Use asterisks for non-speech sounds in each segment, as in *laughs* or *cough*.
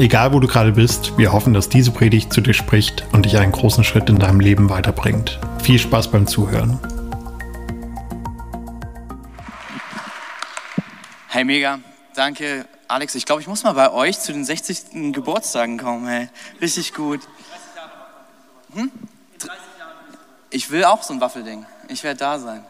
Egal wo du gerade bist, wir hoffen, dass diese Predigt zu dir spricht und dich einen großen Schritt in deinem Leben weiterbringt. Viel Spaß beim Zuhören. Hey, mega. Danke, Alex. Ich glaube, ich muss mal bei euch zu den 60. Geburtstagen kommen. Hey, richtig gut. Hm? Ich will auch so ein Waffelding. Ich werde da sein.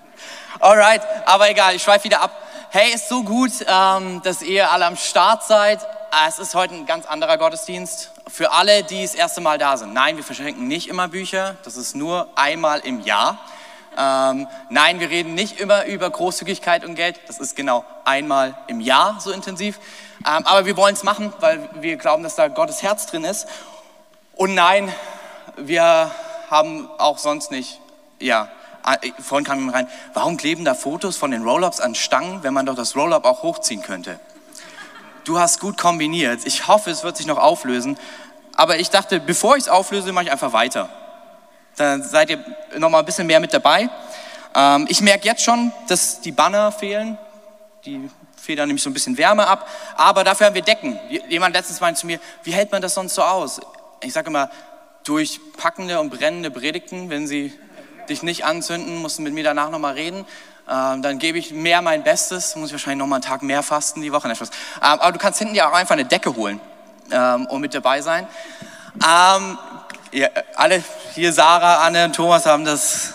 Alright, aber egal, ich schweife wieder ab. Hey, ist so gut, ähm, dass ihr alle am Start seid. Ah, es ist heute ein ganz anderer Gottesdienst. Für alle, die das erste Mal da sind. Nein, wir verschenken nicht immer Bücher. Das ist nur einmal im Jahr. Ähm, nein, wir reden nicht immer über Großzügigkeit und Geld. Das ist genau einmal im Jahr so intensiv. Ähm, aber wir wollen es machen, weil wir glauben, dass da Gottes Herz drin ist. Und nein, wir haben auch sonst nicht, ja, äh, vorhin kam jemand rein, warum kleben da Fotos von den Roll-Ups an Stangen, wenn man doch das Roll-Up auch hochziehen könnte? Du hast gut kombiniert. Ich hoffe, es wird sich noch auflösen. Aber ich dachte, bevor ich es auflöse, mache ich einfach weiter. Dann seid ihr noch mal ein bisschen mehr mit dabei. Ähm, ich merke jetzt schon, dass die Banner fehlen. Die federn nämlich so ein bisschen Wärme ab. Aber dafür haben wir Decken. Jemand letztens meinte zu mir, wie hält man das sonst so aus? Ich sage immer, durch packende und brennende Predigten, wenn sie dich nicht anzünden, musst du mit mir danach nochmal reden. Ähm, dann gebe ich mehr mein Bestes, muss ich wahrscheinlich noch mal einen Tag mehr fasten die Woche. Ähm, aber du kannst hinten ja auch einfach eine Decke holen ähm, und mit dabei sein. Alle hier, Sarah, Anne und Thomas haben das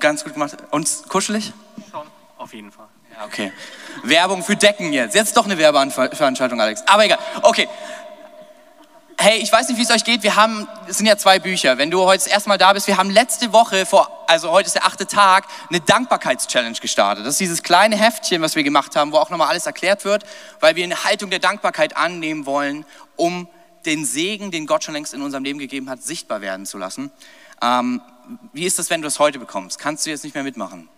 ganz gut gemacht. Und kuschelig? Schon, auf jeden Fall. Ja, okay. Werbung für Decken jetzt. Jetzt doch eine Werbeveranstaltung, Alex. Aber egal. Okay. Hey, ich weiß nicht, wie es euch geht. Wir haben, es sind ja zwei Bücher. Wenn du heute das erste Mal da bist, wir haben letzte Woche, vor, also heute ist der achte Tag, eine Dankbarkeitschallenge gestartet. Das ist dieses kleine Heftchen, was wir gemacht haben, wo auch nochmal alles erklärt wird, weil wir eine Haltung der Dankbarkeit annehmen wollen, um den Segen, den Gott schon längst in unserem Leben gegeben hat, sichtbar werden zu lassen. Ähm, wie ist das, wenn du es heute bekommst? Kannst du jetzt nicht mehr mitmachen?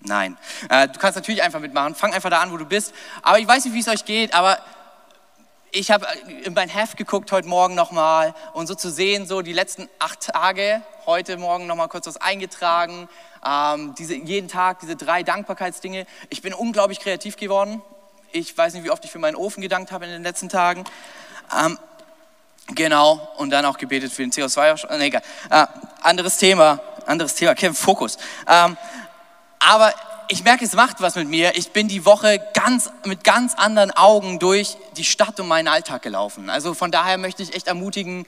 Nein. Äh, du kannst natürlich einfach mitmachen. Fang einfach da an, wo du bist. Aber ich weiß nicht, wie es euch geht, aber ich habe in mein Heft geguckt heute Morgen nochmal und so zu sehen, so die letzten acht Tage, heute Morgen nochmal kurz was eingetragen, ähm, diese, jeden Tag diese drei Dankbarkeitsdinge. Ich bin unglaublich kreativ geworden. Ich weiß nicht, wie oft ich für meinen Ofen gedankt habe in den letzten Tagen. Ähm, genau, und dann auch gebetet für den CO2. Nee, egal. Äh, anderes Thema, anderes Thema, Kevin, Fokus. Ähm, aber ich merke, es macht was mit mir. Ich bin die Woche ganz, mit ganz anderen Augen durch die Stadt und meinen Alltag gelaufen. Also von daher möchte ich echt ermutigen,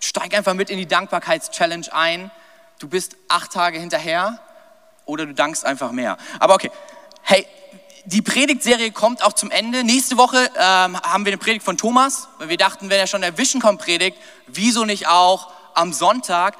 steig einfach mit in die Dankbarkeitschallenge ein. Du bist acht Tage hinterher oder du dankst einfach mehr. Aber okay, hey, die Predigtserie kommt auch zum Ende. Nächste Woche ähm, haben wir eine Predigt von Thomas. Wir dachten, wenn er schon der Vision kommt predigt, wieso nicht auch am Sonntag?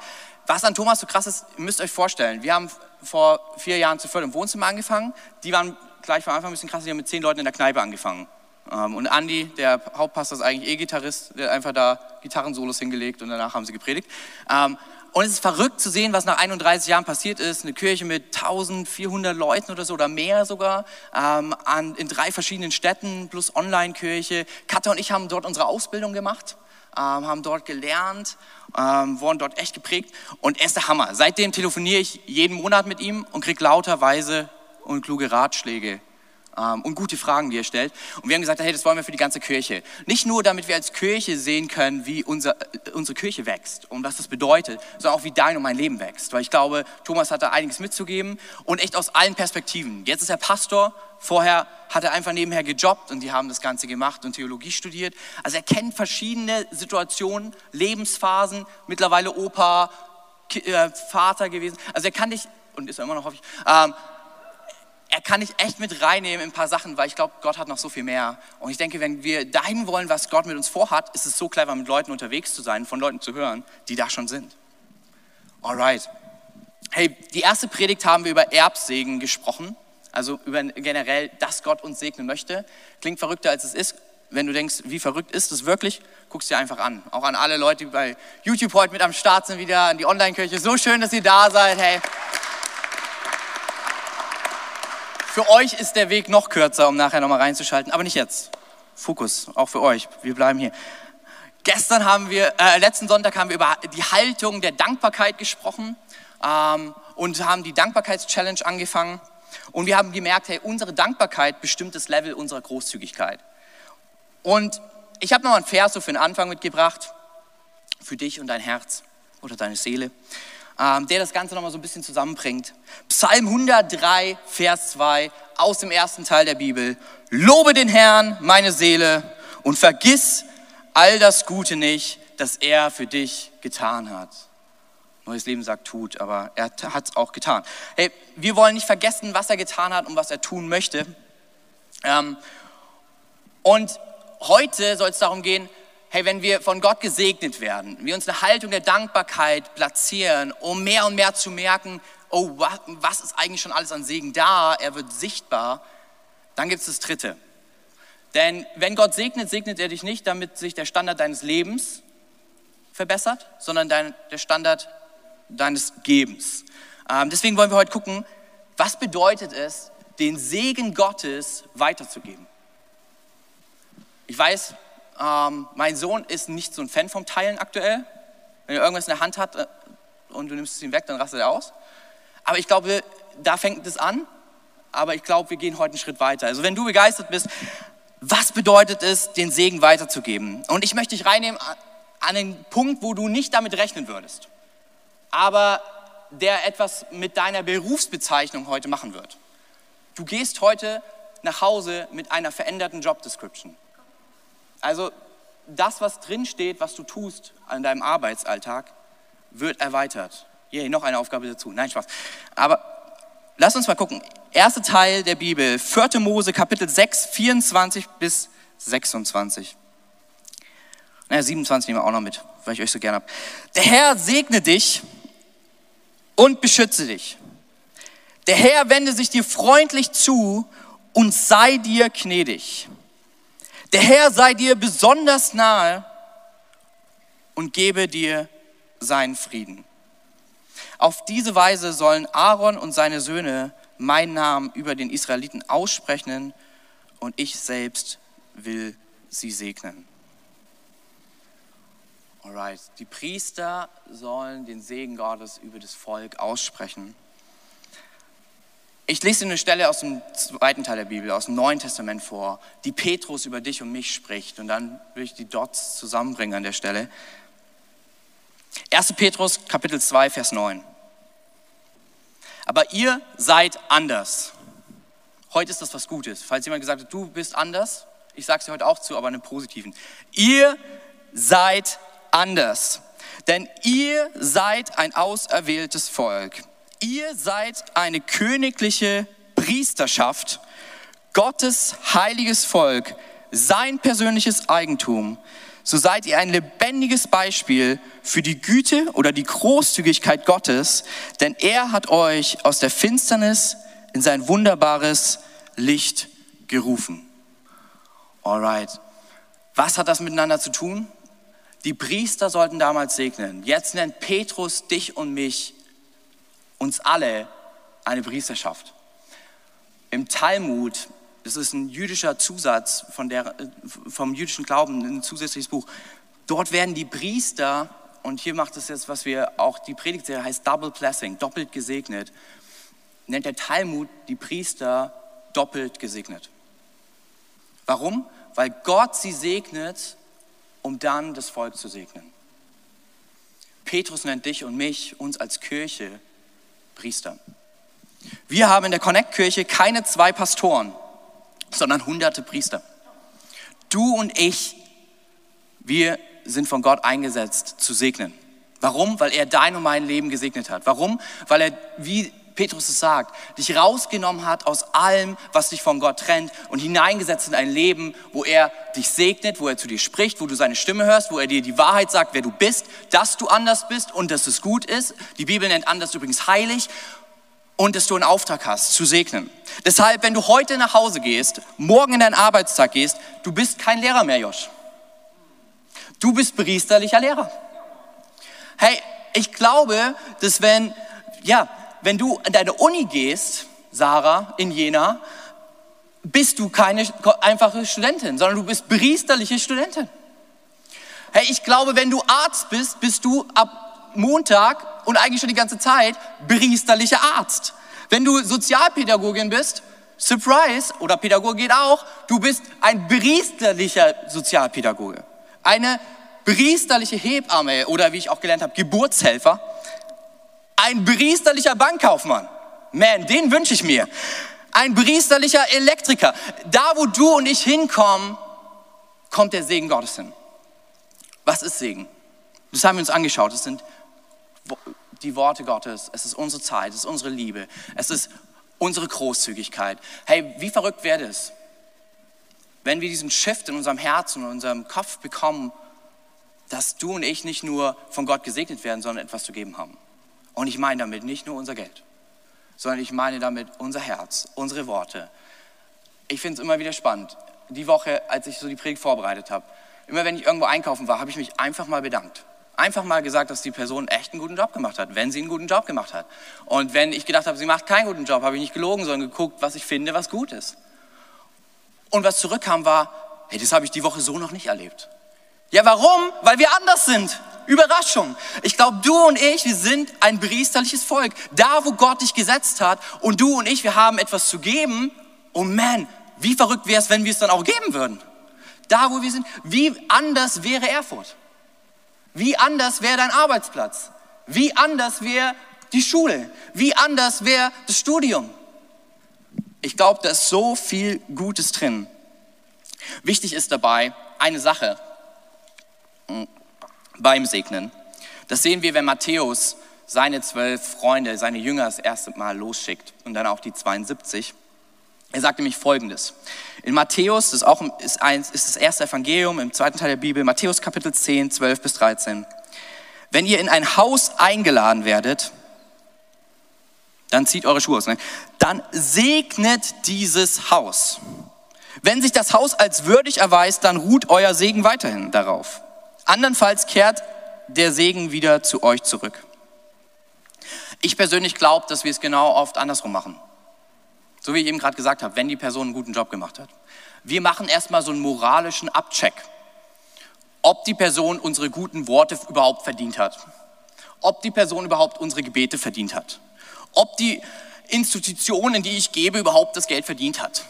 Was an Thomas so krass ist, ihr müsst euch vorstellen, wir haben vor vier Jahren zu viert im Wohnzimmer angefangen. Die waren gleich von Anfang ein bisschen krass, die haben mit zehn Leuten in der Kneipe angefangen. Ähm, und Andy, der Hauptpastor, ist eigentlich E-Gitarrist, der hat einfach da Gitarrensolos hingelegt und danach haben sie gepredigt. Ähm, und es ist verrückt zu sehen, was nach 31 Jahren passiert ist. Eine Kirche mit 1400 Leuten oder so oder mehr sogar, ähm, in drei verschiedenen Städten plus Online-Kirche. Katja und ich haben dort unsere Ausbildung gemacht, haben dort gelernt ähm, wurden dort echt geprägt und er ist der Hammer. Seitdem telefoniere ich jeden Monat mit ihm und kriege lauter weise und kluge Ratschläge ähm, und gute Fragen, die er stellt. Und wir haben gesagt, hey, das wollen wir für die ganze Kirche. Nicht nur, damit wir als Kirche sehen können, wie unser, äh, unsere Kirche wächst und was das bedeutet, sondern auch, wie dein und mein Leben wächst. Weil ich glaube, Thomas hat da einiges mitzugeben und echt aus allen Perspektiven. Jetzt ist er Pastor, vorher hat er einfach nebenher gejobbt und die haben das Ganze gemacht und Theologie studiert. Also er kennt verschiedene Situationen, Lebensphasen, mittlerweile Opa, äh, Vater gewesen. Also er kann dich, und ist er immer noch, hoffe ich, ähm, er kann dich echt mit reinnehmen in ein paar Sachen, weil ich glaube, Gott hat noch so viel mehr. Und ich denke, wenn wir dahin wollen, was Gott mit uns vorhat, ist es so clever, mit Leuten unterwegs zu sein, von Leuten zu hören, die da schon sind. Alright. Hey, die erste Predigt haben wir über Erbsegen gesprochen, also über generell, dass Gott uns segnen möchte. Klingt verrückter, als es ist. wenn du denkst, wie verrückt ist es wirklich, guck es dir einfach an. Auch an alle Leute, die bei YouTube heute mit am Start sind, wieder an die Online-Kirche. So schön, dass ihr da seid. Hey. Für euch ist der Weg noch kürzer, um nachher nochmal reinzuschalten, aber nicht jetzt. Fokus, auch für euch. Wir bleiben hier. Gestern haben wir, äh, letzten Sonntag haben wir über die Haltung der Dankbarkeit gesprochen ähm, und haben die Dankbarkeitschallenge angefangen. Und wir haben gemerkt, hey, unsere Dankbarkeit bestimmt das Level unserer Großzügigkeit. Und ich habe noch einen Vers so für den Anfang mitgebracht, für dich und dein Herz oder deine Seele, der das Ganze nochmal so ein bisschen zusammenbringt. Psalm 103, Vers 2 aus dem ersten Teil der Bibel. Lobe den Herrn, meine Seele, und vergiss all das Gute nicht, das er für dich getan hat. Neues Leben sagt tut, aber er hat es auch getan. Hey, wir wollen nicht vergessen, was er getan hat und was er tun möchte. Ähm, und heute soll es darum gehen, hey, wenn wir von Gott gesegnet werden, wir uns eine Haltung der Dankbarkeit platzieren, um mehr und mehr zu merken, oh, was ist eigentlich schon alles an Segen da, er wird sichtbar, dann gibt es das Dritte. Denn wenn Gott segnet, segnet er dich nicht, damit sich der Standard deines Lebens verbessert, sondern dein, der Standard deines Gebens. Ähm, deswegen wollen wir heute gucken, was bedeutet es, den Segen Gottes weiterzugeben. Ich weiß, ähm, mein Sohn ist nicht so ein Fan vom Teilen aktuell. Wenn er irgendwas in der Hand hat äh, und du nimmst es ihm weg, dann rastet er aus. Aber ich glaube, da fängt es an. Aber ich glaube, wir gehen heute einen Schritt weiter. Also wenn du begeistert bist, was bedeutet es, den Segen weiterzugeben? Und ich möchte dich reinnehmen an den Punkt, wo du nicht damit rechnen würdest aber der etwas mit deiner Berufsbezeichnung heute machen wird. Du gehst heute nach Hause mit einer veränderten Job Description. Also das, was drinsteht, was du tust an deinem Arbeitsalltag, wird erweitert. Yay, noch eine Aufgabe dazu. Nein, Spaß. Aber lass uns mal gucken. Erster Teil der Bibel, 4. Mose, Kapitel 6, 24 bis 26. Naja, 27 nehmen wir auch noch mit, weil ich euch so gerne habe. Der Herr segne dich und beschütze dich. Der Herr wende sich dir freundlich zu und sei dir gnädig. Der Herr sei dir besonders nahe und gebe dir seinen Frieden. Auf diese Weise sollen Aaron und seine Söhne meinen Namen über den Israeliten aussprechen und ich selbst will sie segnen. Alright, die Priester sollen den Segen Gottes über das Volk aussprechen. Ich lese dir eine Stelle aus dem zweiten Teil der Bibel, aus dem Neuen Testament vor, die Petrus über dich und mich spricht. Und dann will ich die Dots zusammenbringen an der Stelle. 1. Petrus, Kapitel 2, Vers 9. Aber ihr seid anders. Heute ist das was Gutes. Falls jemand gesagt hat, du bist anders, ich sage es dir heute auch zu, aber in einem positiven. Ihr seid anders. Denn ihr seid ein auserwähltes Volk. Ihr seid eine königliche Priesterschaft, Gottes heiliges Volk, sein persönliches Eigentum. So seid ihr ein lebendiges Beispiel für die Güte oder die Großzügigkeit Gottes, denn er hat euch aus der Finsternis in sein wunderbares Licht gerufen. Alright. Was hat das miteinander zu tun? Die Priester sollten damals segnen. Jetzt nennt Petrus dich und mich, uns alle, eine Priesterschaft. Im Talmud, das ist ein jüdischer Zusatz von der, vom jüdischen Glauben, ein zusätzliches Buch, dort werden die Priester, und hier macht es jetzt, was wir auch, die Predigtserie heißt Double Blessing, doppelt gesegnet, nennt der Talmud die Priester doppelt gesegnet. Warum? Weil Gott sie segnet um dann das Volk zu segnen. Petrus nennt dich und mich, uns als Kirche, Priester. Wir haben in der Connect-Kirche keine zwei Pastoren, sondern hunderte Priester. Du und ich, wir sind von Gott eingesetzt zu segnen. Warum? Weil er dein und mein Leben gesegnet hat. Warum? Weil er, wie Petrus es sagt, dich rausgenommen hat aus allem, was dich von Gott trennt und hineingesetzt in ein Leben, wo er dich segnet, wo er zu dir spricht, wo du seine Stimme hörst, wo er dir die Wahrheit sagt, wer du bist, dass du anders bist und dass es gut ist. Die Bibel nennt anders übrigens heilig. und dass du einen Auftrag hast, zu segnen. Deshalb, wenn du heute nach Hause gehst, morgen in deinen Arbeitstag gehst, du bist kein Lehrer mehr, Josh. Du bist priesterlicher Lehrer. Hey, ich glaube, dass wenn, ja, wenn du an deine Uni gehst, Sarah, in Jena, bist du keine einfache Studentin, sondern du bist priesterliche Studentin. Hey, ich glaube, wenn du Arzt bist, bist du ab Montag und eigentlich schon die ganze Zeit priesterlicher Arzt. Wenn du Sozialpädagogin bist, Surprise, oder Pädagoge geht auch, du bist ein priesterlicher Sozialpädagoge. Eine priesterliche Hebamme oder wie ich auch gelernt habe, Geburtshelfer. Ein priesterlicher Bankkaufmann. Man, den wünsche ich mir. Ein priesterlicher Elektriker. Da, wo du und ich hinkommen, kommt der Segen Gottes hin. Was ist Segen? Das haben wir uns angeschaut. Es sind die Worte Gottes. Es ist unsere Zeit. Es ist unsere Liebe. Es ist unsere Großzügigkeit. Hey, wie verrückt wäre es, wenn wir diesen Shift in unserem Herzen und unserem Kopf bekommen, dass du und ich nicht nur von Gott gesegnet werden, sondern etwas zu geben haben. Und ich meine damit nicht nur unser Geld, sondern ich meine damit unser Herz, unsere Worte. Ich finde es immer wieder spannend. Die Woche, als ich so die Predigt vorbereitet habe, immer wenn ich irgendwo einkaufen war, habe ich mich einfach mal bedankt. Einfach mal gesagt, dass die Person echt einen guten Job gemacht hat, wenn sie einen guten Job gemacht hat. Und wenn ich gedacht habe, sie macht keinen guten Job, habe ich nicht gelogen, sondern geguckt, was ich finde, was gut ist. Und was zurückkam war, hey, das habe ich die Woche so noch nicht erlebt. Ja, warum? Weil wir anders sind. Überraschung. Ich glaube, du und ich, wir sind ein priesterliches Volk. Da, wo Gott dich gesetzt hat und du und ich, wir haben etwas zu geben. Oh man, wie verrückt wäre es, wenn wir es dann auch geben würden? Da, wo wir sind, wie anders wäre Erfurt? Wie anders wäre dein Arbeitsplatz? Wie anders wäre die Schule? Wie anders wäre das Studium? Ich glaube, da ist so viel Gutes drin. Wichtig ist dabei eine Sache beim Segnen. Das sehen wir, wenn Matthäus seine zwölf Freunde, seine Jünger das erste Mal losschickt und dann auch die 72. Er sagt nämlich Folgendes. In Matthäus, das ist, auch, ist, eins, ist das erste Evangelium im zweiten Teil der Bibel, Matthäus Kapitel 10, 12 bis 13. Wenn ihr in ein Haus eingeladen werdet, dann zieht eure Schuhe aus, ne? dann segnet dieses Haus. Wenn sich das Haus als würdig erweist, dann ruht euer Segen weiterhin darauf. Andernfalls kehrt der Segen wieder zu euch zurück. Ich persönlich glaube, dass wir es genau oft andersrum machen. So wie ich eben gerade gesagt habe, wenn die Person einen guten Job gemacht hat. Wir machen erstmal so einen moralischen Abcheck, ob die Person unsere guten Worte überhaupt verdient hat, ob die Person überhaupt unsere Gebete verdient hat, ob die Institution, in die ich gebe, überhaupt das Geld verdient hat,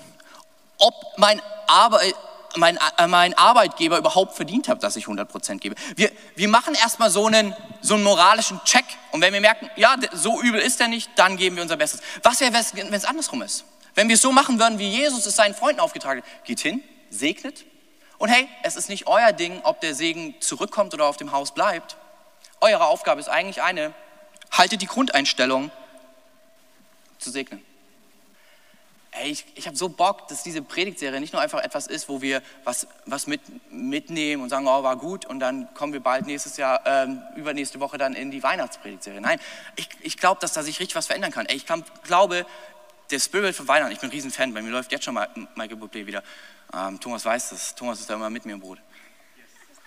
ob mein, Arbeit, mein, äh, mein Arbeitgeber überhaupt verdient hat, dass ich 100% gebe. Wir, wir machen erstmal so einen, so einen moralischen Check und wenn wir merken, ja, so übel ist er nicht, dann geben wir unser Bestes. Was wäre, wenn es andersrum ist? Wenn wir es so machen würden, wie Jesus es seinen Freunden aufgetragen hat, geht hin, segnet und hey, es ist nicht euer Ding, ob der Segen zurückkommt oder auf dem Haus bleibt. Eure Aufgabe ist eigentlich eine, haltet die Grundeinstellung zu segnen. Ey, ich, ich habe so Bock, dass diese Predigtserie nicht nur einfach etwas ist, wo wir was, was mit, mitnehmen und sagen, oh, war gut und dann kommen wir bald nächstes Jahr, ähm, übernächste Woche dann in die Weihnachtspredigtserie. Nein, ich, ich glaube, dass da sich richtig was verändern kann. Ey, ich kann, glaube, der Spirit von Weihnachten, ich bin ein Riesen-Fan, bei mir läuft jetzt schon Michael Bublé wieder. Ähm, Thomas weiß das, Thomas ist da immer mit mir im Boot.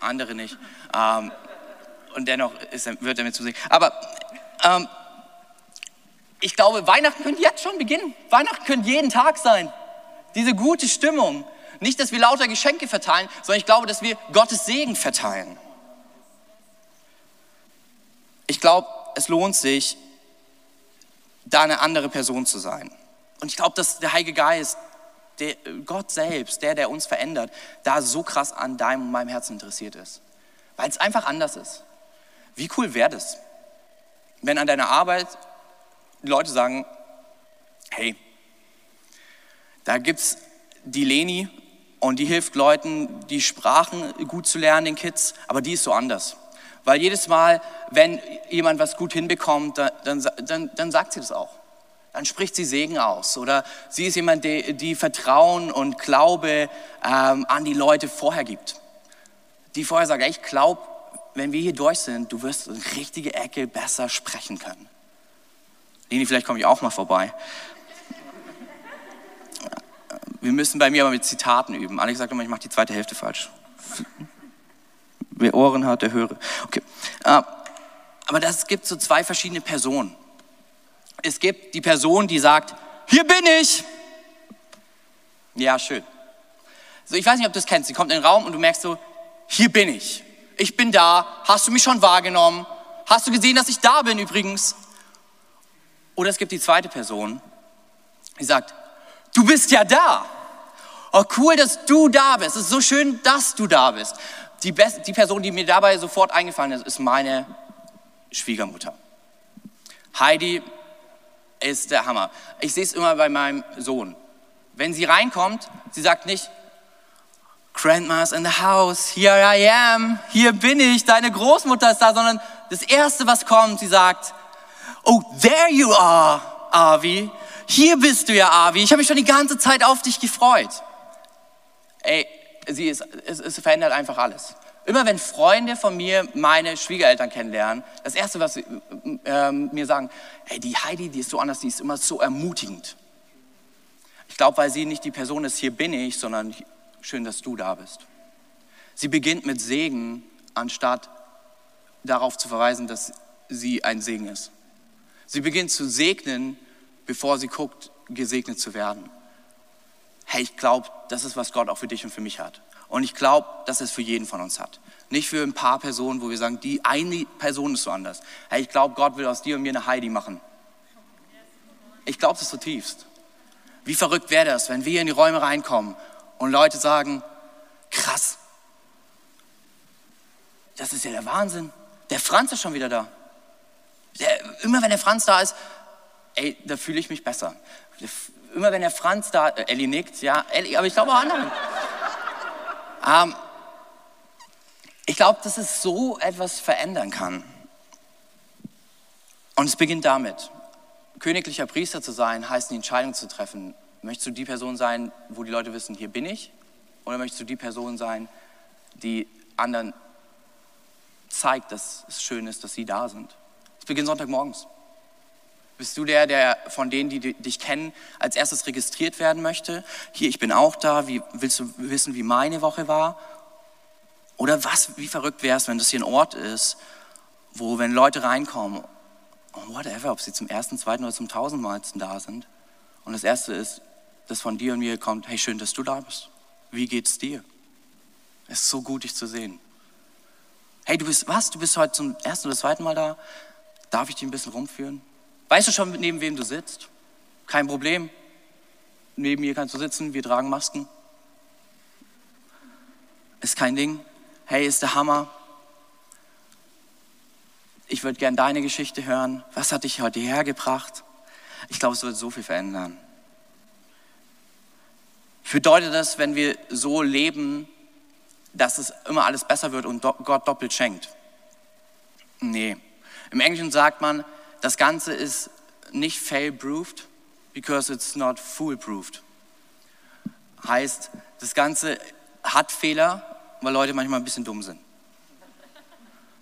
Andere nicht. Ähm, und dennoch ist, wird er mir zusehen. Aber ähm, ich glaube, Weihnachten könnte jetzt schon beginnen. Weihnachten könnte jeden Tag sein. Diese gute Stimmung. Nicht, dass wir lauter Geschenke verteilen, sondern ich glaube, dass wir Gottes Segen verteilen. Ich glaube, es lohnt sich, da eine andere Person zu sein. Und ich glaube, dass der Heilige Geist, der, Gott selbst, der, der uns verändert, da so krass an deinem und meinem Herzen interessiert ist. Weil es einfach anders ist. Wie cool wäre das, wenn an deiner Arbeit die Leute sagen, hey, da gibt es die Leni und die hilft Leuten, die Sprachen gut zu lernen, den Kids, aber die ist so anders. Weil jedes Mal, wenn jemand was gut hinbekommt, dann, dann, dann sagt sie das auch. Dann spricht sie Segen aus. Oder sie ist jemand, die, die Vertrauen und Glaube ähm, an die Leute vorher gibt. Die vorher sagt, ich glaube, wenn wir hier durch sind, du wirst eine richtige Ecke besser sprechen können. Leni, vielleicht komme ich auch mal vorbei. Wir müssen bei mir aber mit Zitaten üben. Alex sagt immer, ich mache die zweite Hälfte falsch. Wer Ohren hat, der höre. Okay. Äh, aber das gibt so zwei verschiedene Personen. Es gibt die Person, die sagt, hier bin ich. Ja, schön. So, ich weiß nicht, ob du das kennst. Sie kommt in den Raum und du merkst so, hier bin ich. Ich bin da. Hast du mich schon wahrgenommen? Hast du gesehen, dass ich da bin übrigens? Oder es gibt die zweite Person, die sagt, du bist ja da. Oh, cool, dass du da bist. Es ist so schön, dass du da bist. Die, Best die Person, die mir dabei sofort eingefallen ist, ist meine Schwiegermutter. Heidi ist der Hammer. Ich sehe es immer bei meinem Sohn. Wenn sie reinkommt, sie sagt nicht, Grandma's in the house, here I am, hier bin ich, deine Großmutter ist da, sondern das Erste, was kommt, sie sagt, oh, there you are, Avi, hier bist du ja, Avi, ich habe mich schon die ganze Zeit auf dich gefreut. Ey, sie ist, es, es verändert einfach alles. Immer wenn Freunde von mir meine Schwiegereltern kennenlernen, das Erste, was sie äh, mir sagen, ey, die Heidi, die ist so anders, die ist immer so ermutigend. Ich glaube, weil sie nicht die Person ist, hier bin ich, sondern schön, dass du da bist. Sie beginnt mit Segen, anstatt darauf zu verweisen, dass sie ein Segen ist. Sie beginnt zu segnen, bevor sie guckt, gesegnet zu werden. Hey, ich glaube, das ist, was Gott auch für dich und für mich hat. Und ich glaube, dass es für jeden von uns hat. Nicht für ein paar Personen, wo wir sagen, die eine Person ist so anders. Hey, ich glaube, Gott will aus dir und mir eine Heidi machen. Ich glaube das zutiefst. Wie verrückt wäre das, wenn wir in die Räume reinkommen und Leute sagen, krass, das ist ja der Wahnsinn. Der Franz ist schon wieder da. Der, immer wenn der Franz da ist, ey, da fühle ich mich besser. Immer wenn der Franz da, äh, Ellie nickt, ja, Ellie, aber ich glaube auch andere. *laughs* ähm, ich glaube, dass es so etwas verändern kann. Und es beginnt damit. Königlicher Priester zu sein, heißt die Entscheidung zu treffen, Möchtest du die Person sein, wo die Leute wissen, hier bin ich? Oder möchtest du die Person sein, die anderen zeigt, dass es schön ist, dass sie da sind? Es beginnt Sonntagmorgens. Bist du der, der von denen, die dich kennen, als erstes registriert werden möchte? Hier, ich bin auch da. Wie, willst du wissen, wie meine Woche war? Oder was, wie verrückt wäre es, wenn das hier ein Ort ist, wo, wenn Leute reinkommen, whatever, ob sie zum ersten, zweiten oder zum tausendmalsten da sind, und das erste ist, das von dir und mir kommt, hey, schön, dass du da bist. Wie geht's dir? Es ist so gut, dich zu sehen. Hey, du bist, was? Du bist heute zum ersten oder zweiten Mal da? Darf ich dich ein bisschen rumführen? Weißt du schon, neben wem du sitzt? Kein Problem. Neben mir kannst du sitzen, wir tragen Masken. Ist kein Ding. Hey, ist der Hammer. Ich würde gern deine Geschichte hören. Was hat dich heute hergebracht? Ich glaube, es wird so viel verändern bedeutet das, wenn wir so leben, dass es immer alles besser wird und Gott doppelt schenkt? Nee. Im Englischen sagt man, das Ganze ist nicht fail-proofed, because it's not fool-proofed. Heißt, das Ganze hat Fehler, weil Leute manchmal ein bisschen dumm sind.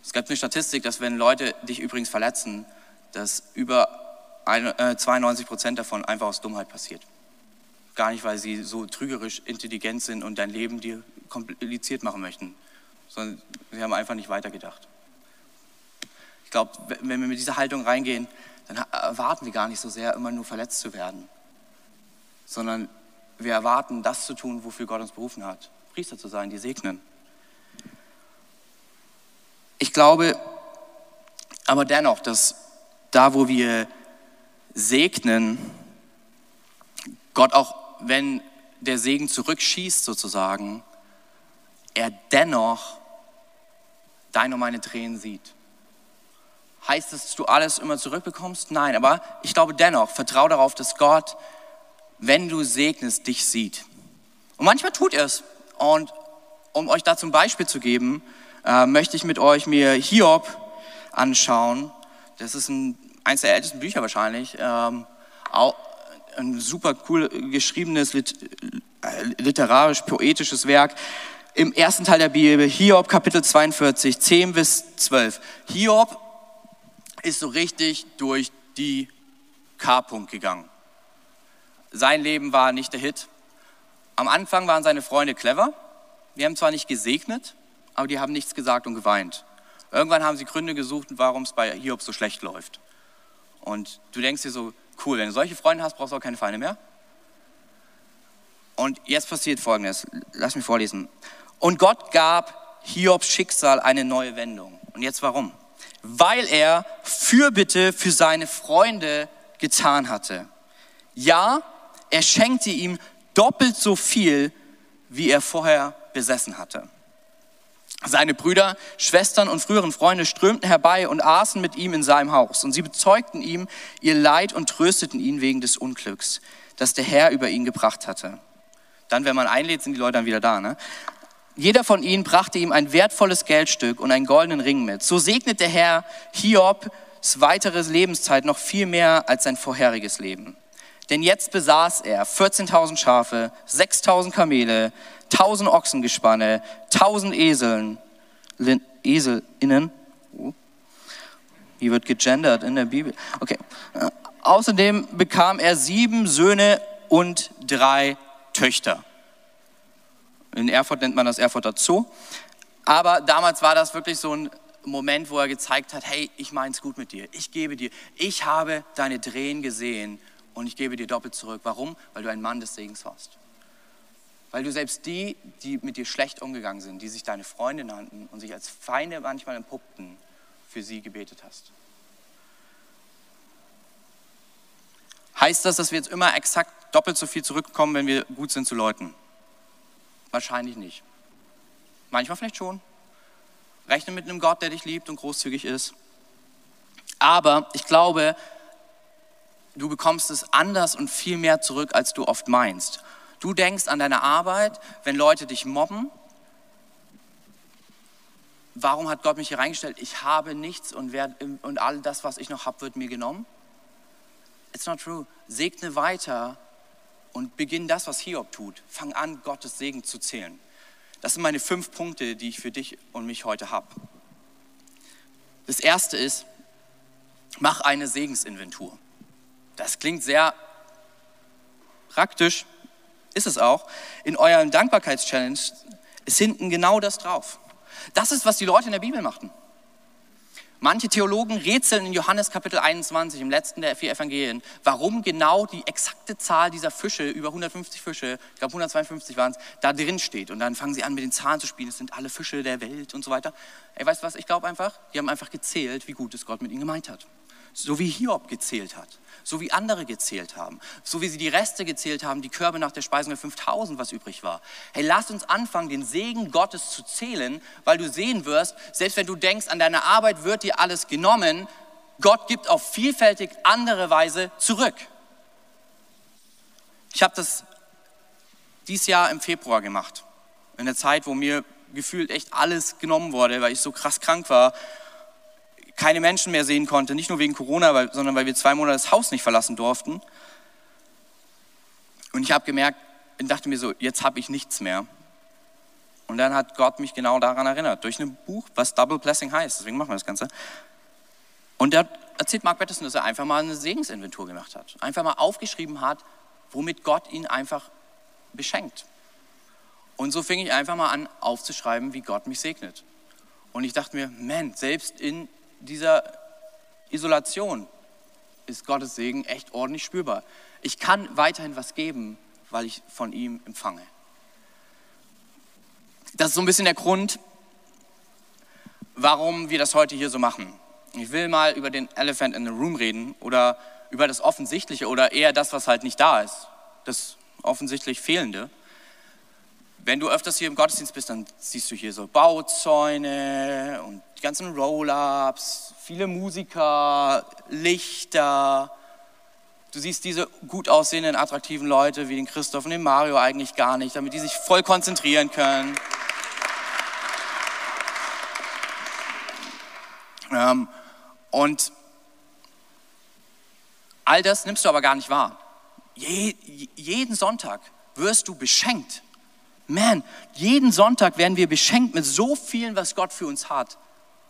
Es gibt eine Statistik, dass wenn Leute dich übrigens verletzen, dass über 92 äh, Prozent davon einfach aus Dummheit passiert. Gar nicht, weil sie so trügerisch intelligent sind und dein Leben dir kompliziert machen möchten, sondern sie haben einfach nicht weitergedacht. Ich glaube, wenn wir mit dieser Haltung reingehen, dann erwarten wir gar nicht so sehr, immer nur verletzt zu werden, sondern wir erwarten, das zu tun, wofür Gott uns berufen hat. Priester zu sein, die segnen. Ich glaube aber dennoch, dass da, wo wir segnen, Gott auch wenn der Segen zurückschießt sozusagen, er dennoch deine und meine Tränen sieht. Heißt es, dass du alles immer zurückbekommst? Nein, aber ich glaube dennoch, vertraue darauf, dass Gott, wenn du segnest, dich sieht. Und manchmal tut er es. Und um euch da zum Beispiel zu geben, äh, möchte ich mit euch mir Hiob anschauen. Das ist ein, eines der ältesten Bücher wahrscheinlich. Ähm, auch, ein super cool geschriebenes, äh, literarisch-poetisches Werk im ersten Teil der Bibel, Hiob Kapitel 42, 10 bis 12. Hiob ist so richtig durch die K. gegangen. Sein Leben war nicht der Hit. Am Anfang waren seine Freunde clever. Die haben zwar nicht gesegnet, aber die haben nichts gesagt und geweint. Irgendwann haben sie Gründe gesucht, warum es bei Hiob so schlecht läuft. Und du denkst dir so, cool, wenn du solche Freunde hast, brauchst du auch keine Feinde mehr. Und jetzt passiert Folgendes. Lass mich vorlesen. Und Gott gab Hiobs Schicksal eine neue Wendung. Und jetzt warum? Weil er Fürbitte für seine Freunde getan hatte. Ja, er schenkte ihm doppelt so viel, wie er vorher besessen hatte. Seine Brüder, Schwestern und früheren Freunde strömten herbei und aßen mit ihm in seinem Haus. Und sie bezeugten ihm ihr Leid und trösteten ihn wegen des Unglücks, das der Herr über ihn gebracht hatte. Dann, wenn man einlädt, sind die Leute dann wieder da. Ne? Jeder von ihnen brachte ihm ein wertvolles Geldstück und einen goldenen Ring mit. So segnet der Herr Hiobs weitere Lebenszeit noch viel mehr als sein vorheriges Leben. Denn jetzt besaß er 14.000 Schafe, 6.000 Kamele, 1.000 Ochsengespanne, 1.000 Eseln, Eselinnen. Oh. Hier wird gegendert in der Bibel. Okay. Außerdem bekam er sieben Söhne und drei Töchter. In Erfurt nennt man das Erfurter Zoo. Aber damals war das wirklich so ein Moment, wo er gezeigt hat, hey, ich mein's gut mit dir. Ich gebe dir, ich habe deine Tränen gesehen und ich gebe dir doppelt zurück. Warum? Weil du ein Mann des Segens warst. Weil du selbst die, die mit dir schlecht umgegangen sind, die sich deine Freunde nannten und sich als Feinde manchmal empuppten, für sie gebetet hast. Heißt das, dass wir jetzt immer exakt doppelt so viel zurückkommen, wenn wir gut sind zu Leuten? Wahrscheinlich nicht. Manchmal vielleicht schon. Rechne mit einem Gott, der dich liebt und großzügig ist. Aber ich glaube, du bekommst es anders und viel mehr zurück, als du oft meinst. Du denkst an deine Arbeit, wenn Leute dich mobben. Warum hat Gott mich hier reingestellt? Ich habe nichts und, wer, und all das, was ich noch habe, wird mir genommen. It's not true. Segne weiter und beginn das, was Hiob tut. Fang an, Gottes Segen zu zählen. Das sind meine fünf Punkte, die ich für dich und mich heute habe. Das erste ist, mach eine Segensinventur. Das klingt sehr praktisch, ist es auch. In eurem Dankbarkeitschallenge ist hinten genau das drauf. Das ist, was die Leute in der Bibel machten. Manche Theologen rätseln in Johannes Kapitel 21, im letzten der vier Evangelien, warum genau die exakte Zahl dieser Fische, über 150 Fische, ich glaube 152 waren es, da drin steht. Und dann fangen sie an, mit den Zahlen zu spielen, es sind alle Fische der Welt und so weiter. Ey, weißt du was, ich glaube einfach, die haben einfach gezählt, wie gut es Gott mit ihnen gemeint hat. So wie Hiob gezählt hat so wie andere gezählt haben, so wie sie die Reste gezählt haben, die Körbe nach der Speisung der 5000, was übrig war. Hey, lass uns anfangen, den Segen Gottes zu zählen, weil du sehen wirst, selbst wenn du denkst, an deiner Arbeit wird dir alles genommen, Gott gibt auf vielfältig andere Weise zurück. Ich habe das dieses Jahr im Februar gemacht, in der Zeit, wo mir gefühlt echt alles genommen wurde, weil ich so krass krank war keine Menschen mehr sehen konnte, nicht nur wegen Corona, sondern weil wir zwei Monate das Haus nicht verlassen durften. Und ich habe gemerkt und dachte mir so, jetzt habe ich nichts mehr. Und dann hat Gott mich genau daran erinnert, durch ein Buch, was Double Blessing heißt. Deswegen machen wir das Ganze. Und da erzählt Mark Batterson, dass er einfach mal eine Segensinventur gemacht hat. Einfach mal aufgeschrieben hat, womit Gott ihn einfach beschenkt. Und so fing ich einfach mal an aufzuschreiben, wie Gott mich segnet. Und ich dachte mir, man, selbst in dieser Isolation ist Gottes Segen echt ordentlich spürbar. Ich kann weiterhin was geben, weil ich von ihm empfange. Das ist so ein bisschen der Grund, warum wir das heute hier so machen. Ich will mal über den Elephant in the Room reden oder über das Offensichtliche oder eher das, was halt nicht da ist, das offensichtlich Fehlende. Wenn du öfters hier im Gottesdienst bist, dann siehst du hier so Bauzäune und die ganzen Roll-ups, viele Musiker, Lichter. Du siehst diese gut aussehenden, attraktiven Leute wie den Christoph und den Mario eigentlich gar nicht, damit die sich voll konzentrieren können. Ähm, und all das nimmst du aber gar nicht wahr. Je, jeden Sonntag wirst du beschenkt man, jeden Sonntag werden wir beschenkt mit so vielen, was Gott für uns hat.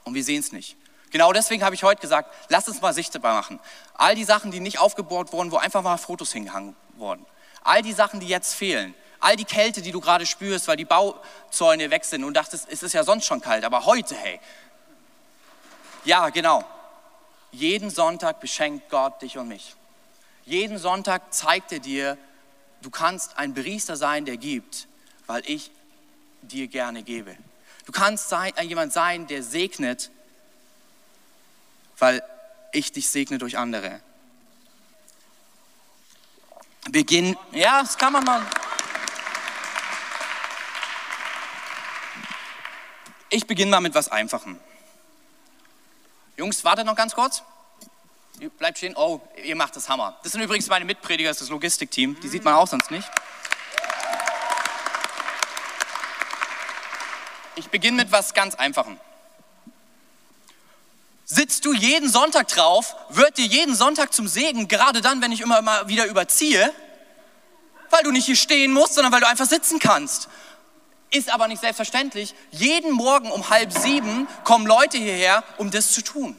Und wir sehen es nicht. Genau deswegen habe ich heute gesagt, lass uns mal sichtbar machen. All die Sachen, die nicht aufgebaut wurden, wo einfach mal Fotos hingehangen wurden. All die Sachen, die jetzt fehlen. All die Kälte, die du gerade spürst, weil die Bauzäune weg sind und dachtest, es ist ja sonst schon kalt, aber heute, hey. Ja, genau. Jeden Sonntag beschenkt Gott dich und mich. Jeden Sonntag zeigt er dir, du kannst ein Priester sein, der gibt, weil ich dir gerne gebe. Du kannst sein, jemand sein, der segnet, weil ich dich segne durch andere. Beginn, ja, das kann man mal. Ich beginne mal mit was Einfachem. Jungs, wartet noch ganz kurz. Bleibt stehen. Oh, ihr macht das Hammer. Das sind übrigens meine Mitprediger, das ist das Logistikteam. Die sieht man auch sonst nicht. Ich beginne mit was ganz Einfachem. Sitzt du jeden Sonntag drauf, wird dir jeden Sonntag zum Segen, gerade dann, wenn ich immer mal wieder überziehe, weil du nicht hier stehen musst, sondern weil du einfach sitzen kannst. Ist aber nicht selbstverständlich. Jeden Morgen um halb sieben kommen Leute hierher, um das zu tun.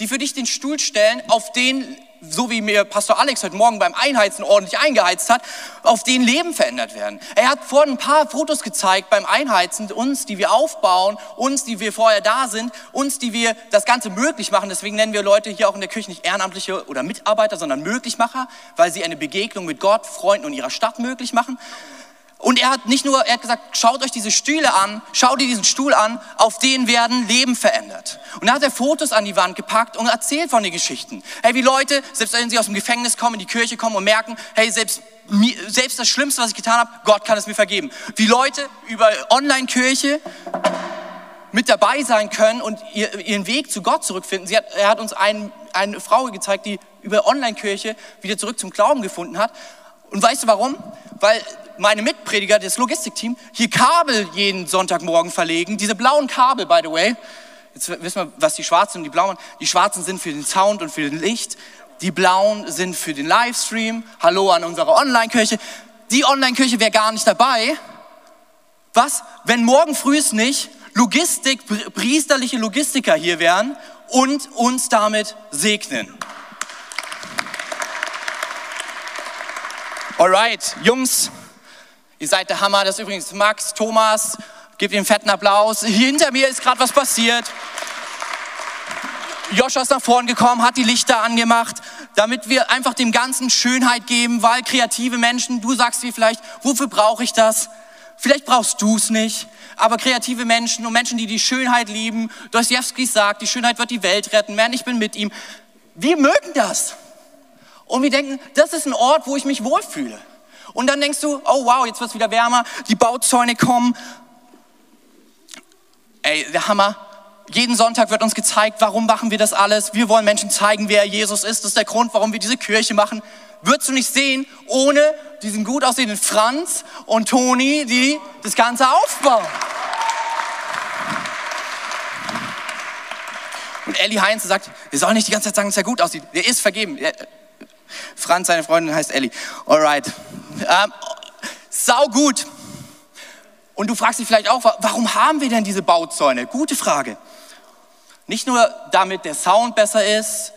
Die für dich den Stuhl stellen, auf den so wie mir Pastor Alex heute Morgen beim Einheizen ordentlich eingeheizt hat, auf den Leben verändert werden. Er hat vorhin ein paar Fotos gezeigt beim Einheizen, uns, die wir aufbauen, uns, die wir vorher da sind, uns, die wir das Ganze möglich machen. Deswegen nennen wir Leute hier auch in der Kirche nicht Ehrenamtliche oder Mitarbeiter, sondern Möglichmacher, weil sie eine Begegnung mit Gott, Freunden und ihrer Stadt möglich machen. Und er hat nicht nur, er hat gesagt, schaut euch diese Stühle an, schaut dir diesen Stuhl an, auf den werden Leben verändert. Und da hat er Fotos an die Wand gepackt und erzählt von den Geschichten. Hey, wie Leute, selbst wenn sie aus dem Gefängnis kommen, in die Kirche kommen und merken, hey, selbst, selbst das Schlimmste, was ich getan habe, Gott kann es mir vergeben. Wie Leute über Online-Kirche mit dabei sein können und ihren Weg zu Gott zurückfinden. Hat, er hat uns ein, eine Frau gezeigt, die über Online-Kirche wieder zurück zum Glauben gefunden hat. Und weißt du warum? Weil meine Mitprediger, das Logistikteam, hier Kabel jeden Sonntagmorgen verlegen. Diese blauen Kabel, by the way. Jetzt wissen wir, was die schwarzen und die blauen. Die schwarzen sind für den Sound und für den Licht. Die blauen sind für den Livestream. Hallo an unsere Online-Kirche. Die Online-Kirche wäre gar nicht dabei. Was, wenn morgen früh es nicht Logistik, priesterliche Logistiker hier wären und uns damit segnen? Alright, Jungs, Ihr seid der Hammer. Das ist übrigens Max, Thomas. Gebt ihm einen fetten Applaus. Hier hinter mir ist gerade was passiert. Joscha ist nach vorn gekommen, hat die Lichter angemacht, damit wir einfach dem Ganzen Schönheit geben, weil kreative Menschen, du sagst dir vielleicht, wofür brauche ich das? Vielleicht brauchst du es nicht, aber kreative Menschen und Menschen, die die Schönheit lieben, Dostoevsky sagt, die Schönheit wird die Welt retten, man, ich bin mit ihm. Wir mögen das. Und wir denken, das ist ein Ort, wo ich mich wohlfühle. Und dann denkst du, oh wow, jetzt wird es wieder wärmer, die Bauzäune kommen. Ey, der Hammer. Jeden Sonntag wird uns gezeigt, warum machen wir das alles. Wir wollen Menschen zeigen, wer Jesus ist. Das ist der Grund, warum wir diese Kirche machen. Würdest du nicht sehen, ohne diesen gut aussehenden Franz und Toni, die das Ganze aufbauen. Und Ellie Heinz sagt, wir sollen nicht die ganze Zeit sagen, dass er gut aussieht. Der ist vergeben. Franz, seine Freundin heißt Ellie. Alright. Ähm, sau gut. Und du fragst dich vielleicht auch, warum haben wir denn diese Bauzäune? Gute Frage. Nicht nur damit der Sound besser ist,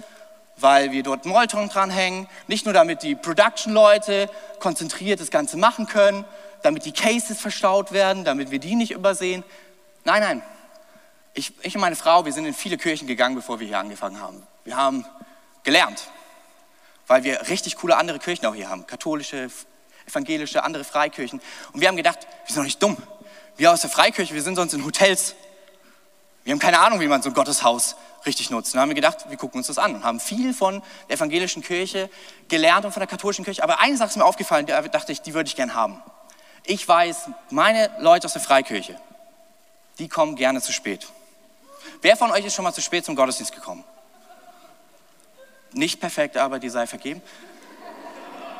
weil wir dort Molton dranhängen, nicht nur damit die Production-Leute konzentriert das Ganze machen können, damit die Cases verstaut werden, damit wir die nicht übersehen. Nein, nein. Ich, ich und meine Frau, wir sind in viele Kirchen gegangen, bevor wir hier angefangen haben. Wir haben gelernt, weil wir richtig coole andere Kirchen auch hier haben. Katholische, evangelische, andere Freikirchen. Und wir haben gedacht, wir sind doch nicht dumm. Wir aus der Freikirche, wir sind sonst in Hotels. Wir haben keine Ahnung, wie man so ein Gotteshaus richtig nutzt. Und haben wir gedacht, wir gucken uns das an und haben viel von der evangelischen Kirche gelernt und von der katholischen Kirche. Aber eine Sache ist mir aufgefallen, da dachte ich, die würde ich gern haben. Ich weiß, meine Leute aus der Freikirche, die kommen gerne zu spät. Wer von euch ist schon mal zu spät zum Gottesdienst gekommen? Nicht perfekt, aber die sei vergeben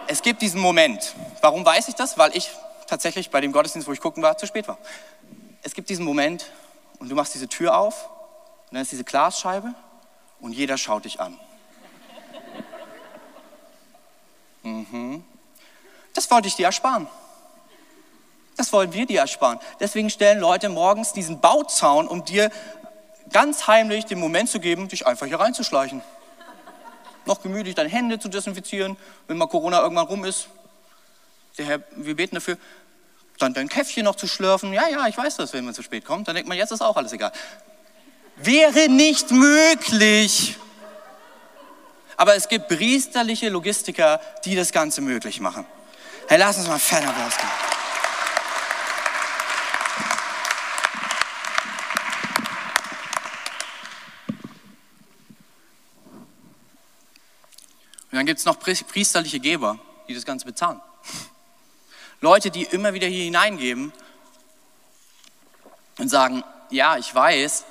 es gibt diesen Moment. Warum weiß ich das? Weil ich tatsächlich bei dem Gottesdienst, wo ich gucken war, zu spät war. Es gibt diesen Moment und du machst diese Tür auf und dann ist diese Glasscheibe und jeder schaut dich an. *laughs* Mhm. Das wollte ich dir ersparen. Das wollen wir dir ersparen. Deswegen stellen Leute morgens diesen Bauzaun, um dir ganz heimlich den Moment zu geben, dich einfach hier reinzuschleichen. Noch gemütlich deine Hände zu desinfizieren, wenn mal Corona irgendwann rum ist. Der Herr, wir beten dafür, dann dein Käffchen noch zu schlürfen. Ja, ja, ich weiß das, wenn man zu spät kommt. Dann denkt man, jetzt ist auch alles egal. Wäre nicht möglich. Aber es gibt priesterliche Logistiker, die das Ganze möglich machen. Hey, lass uns mal fett Applaus geben. Und dann gibt es noch priesterliche Geber, die das Ganze bezahlen. Leute, die immer wieder hier hineingeben und sagen, ja, ich weiß,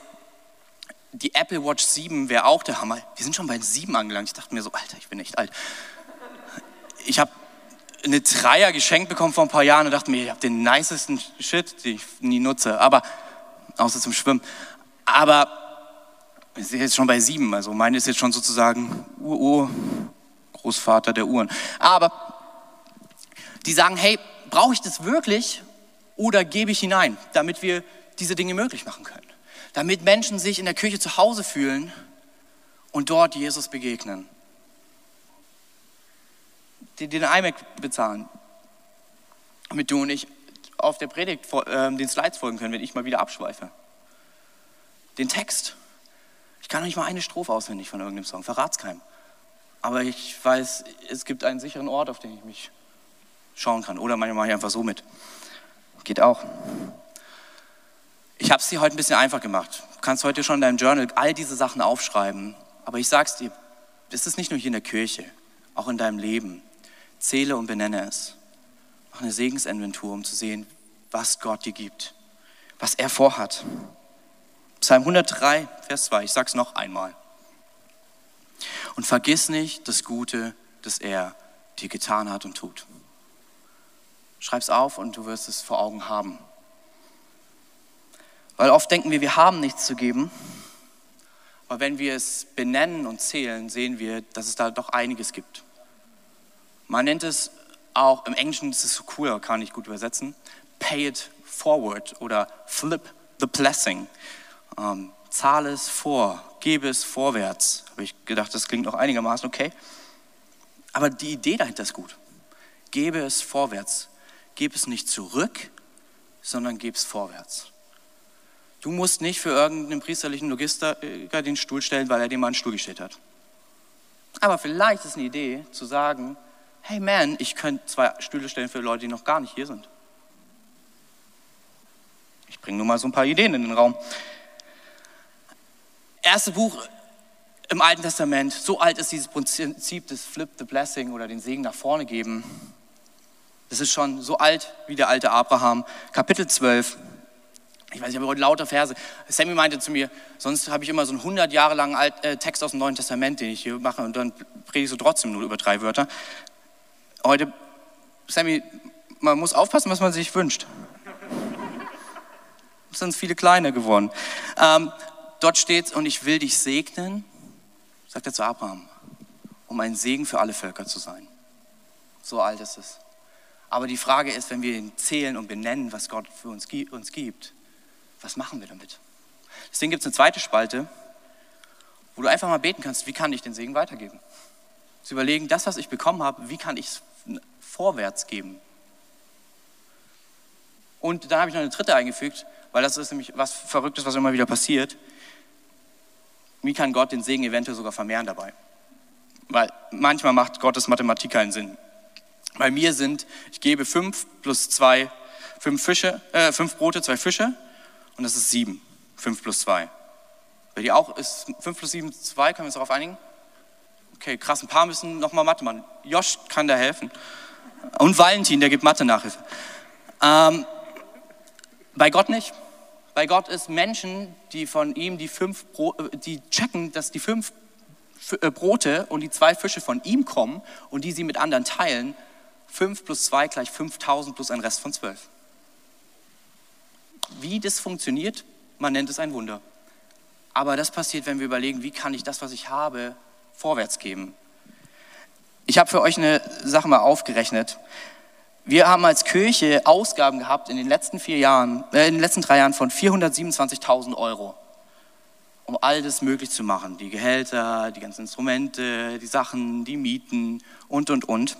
die Apple Watch 7 wäre auch der Hammer. Wir sind schon bei 7 angelangt. Ich dachte mir so, Alter, ich bin echt alt. Ich habe eine Dreier geschenkt bekommen vor ein paar Jahren und dachte mir, ich habe den nicesten Shit, den ich nie nutze, aber außer zum Schwimmen. Aber ich bin jetzt schon bei 7, also meine ist jetzt schon sozusagen Ur-Ur-Großvater der Uhren. Aber die sagen, hey, brauche ich das wirklich oder gebe ich hinein, damit wir diese Dinge möglich machen können? damit Menschen sich in der Kirche zu Hause fühlen und dort Jesus begegnen. Den iMac bezahlen, damit du und ich auf der Predigt äh, den Slides folgen können, wenn ich mal wieder abschweife. Den Text. Ich kann noch nicht mal eine Strophe auswendig von irgendeinem Song, verrat's. Aber ich weiß, es gibt einen sicheren Ort, auf den ich mich schauen kann. Oder manchmal mache ich einfach so mit. Geht auch. Ich habe es dir heute ein bisschen einfach gemacht. Du kannst heute schon in deinem Journal all diese Sachen aufschreiben. Aber ich sag's dir, es ist nicht nur hier in der Kirche, auch in deinem Leben. Zähle und benenne es. Mach eine Segensinventur, um zu sehen, was Gott dir gibt, was er vorhat. Psalm 103, Vers 2, ich sag's noch einmal. Und vergiss nicht das Gute, das er dir getan hat und tut. Schreib's auf und du wirst es vor Augen haben. Weil oft denken wir, wir haben nichts zu geben. Aber wenn wir es benennen und zählen, sehen wir, dass es da doch einiges gibt. Man nennt es auch, im Englischen ist es so cool, kann ich gut übersetzen, pay it forward oder flip the blessing. Ähm, zahle es vor, gebe es vorwärts. Habe ich gedacht, das klingt noch einigermaßen okay. Aber die Idee dahinter ist gut. Gebe es vorwärts. Gebe es nicht zurück, sondern gebe es vorwärts. Du musst nicht für irgendeinen priesterlichen Logistiker den Stuhl stellen, weil er dir mal einen Stuhl gestellt hat. Aber vielleicht ist eine Idee zu sagen, hey man, ich könnte zwei Stühle stellen für Leute, die noch gar nicht hier sind. Ich bringe nur mal so ein paar Ideen in den Raum. Erste Buch im Alten Testament, so alt ist dieses Prinzip des Flip the Blessing oder den Segen nach vorne geben. Das ist schon so alt wie der alte Abraham. Kapitel 12, ich weiß, ich habe heute lauter Verse. Sammy meinte zu mir, sonst habe ich immer so einen 100 Jahre langen Alt, äh, Text aus dem Neuen Testament, den ich hier mache und dann predige ich so trotzdem nur über drei Wörter. Heute, Sammy, man muss aufpassen, was man sich wünscht. *laughs* Es sind viele kleine geworden. Ähm, dort steht, und ich will dich segnen, sagt er zu Abraham, um ein Segen für alle Völker zu sein. So alt ist es. Aber die Frage ist, wenn wir ihn zählen und benennen, was Gott für uns, uns gibt, was machen wir damit? Deswegen gibt es eine zweite Spalte, wo du einfach mal beten kannst, wie kann ich den Segen weitergeben? Zu überlegen, das, was ich bekommen habe, wie kann ich es vorwärts geben? Und dann habe ich noch eine dritte eingefügt, weil das ist nämlich was Verrücktes, was immer wieder passiert. Wie kann Gott den Segen eventuell sogar vermehren dabei? Weil manchmal macht Gottes Mathematik keinen Sinn. Bei mir sind, ich gebe fünf plus zwei, fünf Fische, äh, fünf Brote, zwei Fische und das ist 7. 5 plus 2. Bei dir auch ist 5 plus 7 2, können wir uns darauf einigen? Okay, krass, ein paar müssen nochmal Mathe machen. Josh kann da helfen. Und Valentin, der gibt Mathe-Nachhilfe. Ähm, bei Gott nicht. Bei Gott ist Menschen, die von ihm die fünf, Bro äh, die checken, dass die fünf äh, Brote und die zwei Fische von ihm kommen und die sie mit anderen teilen. 5 plus 2 gleich 5000 plus ein Rest von 12. Wie das funktioniert, man nennt es ein Wunder. Aber das passiert, wenn wir überlegen, wie kann ich das, was ich habe, vorwärts geben. Ich habe für euch eine Sache mal aufgerechnet. Wir haben als Kirche Ausgaben gehabt in den letzten vier Jahren, äh, in den letzten drei Jahren von 427.000 Euro. um all das möglich zu machen. Die Gehälter, die ganzen Instrumente, die Sachen, die Mieten und, und, und.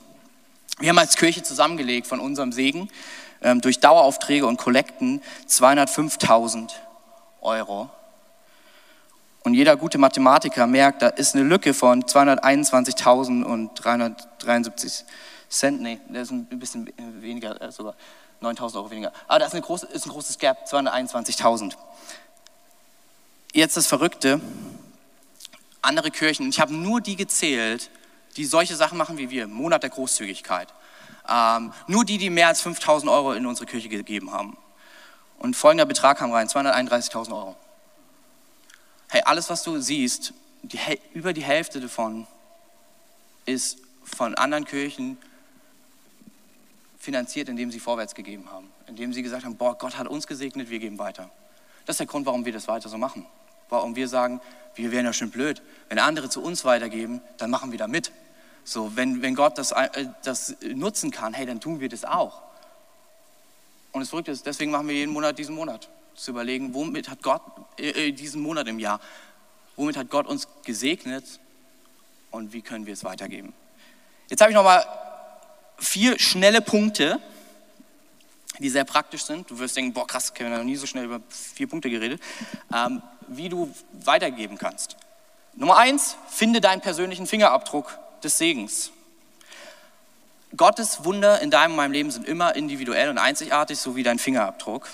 Wir haben als Kirche zusammengelegt von unserem Segen ähm, durch Daueraufträge und Kollekten 205.000 Euro. Und jeder gute Mathematiker merkt, da ist eine Lücke von 221.000 und 373 Cent. Nee, das ist ein bisschen weniger, äh, sogar 9.000 Euro weniger. Aber da ist, große, ist ein großes Gap, 221.000. Jetzt das Verrückte, andere Kirchen, ich habe nur die gezählt, die solche Sachen machen wie wir, Monat der Großzügigkeit. Ähm, nur die, die mehr als 5000 Euro in unsere Kirche gegeben haben. Und folgender Betrag kam rein, 231.000 Euro. Hey, alles, was du siehst, die, über die Hälfte davon ist von anderen Kirchen finanziert, indem sie vorwärts gegeben haben. Indem sie gesagt haben, boah, Gott hat uns gesegnet, wir geben weiter. Das ist der Grund, warum wir das weiter so machen. Warum wir sagen, wir wären ja schon blöd. Wenn andere zu uns weitergeben, dann machen wir da mit. So, wenn, wenn Gott das, äh, das nutzen kann, hey, dann tun wir das auch. Und das Verrückte ist, deswegen machen wir jeden Monat diesen Monat. Zu überlegen, womit hat Gott, äh, äh, diesen Monat im Jahr, womit hat Gott uns gesegnet und wie können wir es weitergeben. Jetzt habe ich nochmal vier schnelle Punkte, die sehr praktisch sind. Du wirst denken, boah krass, Kevin hat noch nie so schnell über vier Punkte geredet. Ähm, wie du weitergeben kannst. Nummer eins, finde deinen persönlichen Fingerabdruck des Segens. Gottes Wunder in deinem und meinem Leben sind immer individuell und einzigartig, so wie dein Fingerabdruck.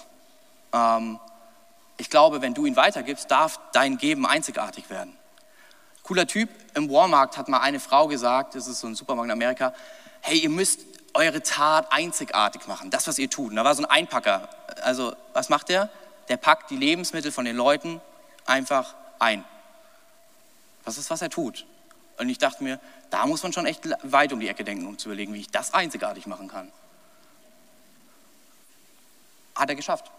Ähm, ich glaube, wenn du ihn weitergibst, darf dein Geben einzigartig werden. Cooler Typ, im Walmart hat mal eine Frau gesagt, das ist so ein Supermarkt in Amerika, hey, ihr müsst eure Tat einzigartig machen, das, was ihr tut. Und da war so ein Einpacker. Also, was macht der? Der packt die Lebensmittel von den Leuten einfach ein. Das ist, was er tut. Und ich dachte mir, da muss man schon echt weit um die Ecke denken, um zu überlegen, wie ich das einzigartig machen kann. Hat er geschafft.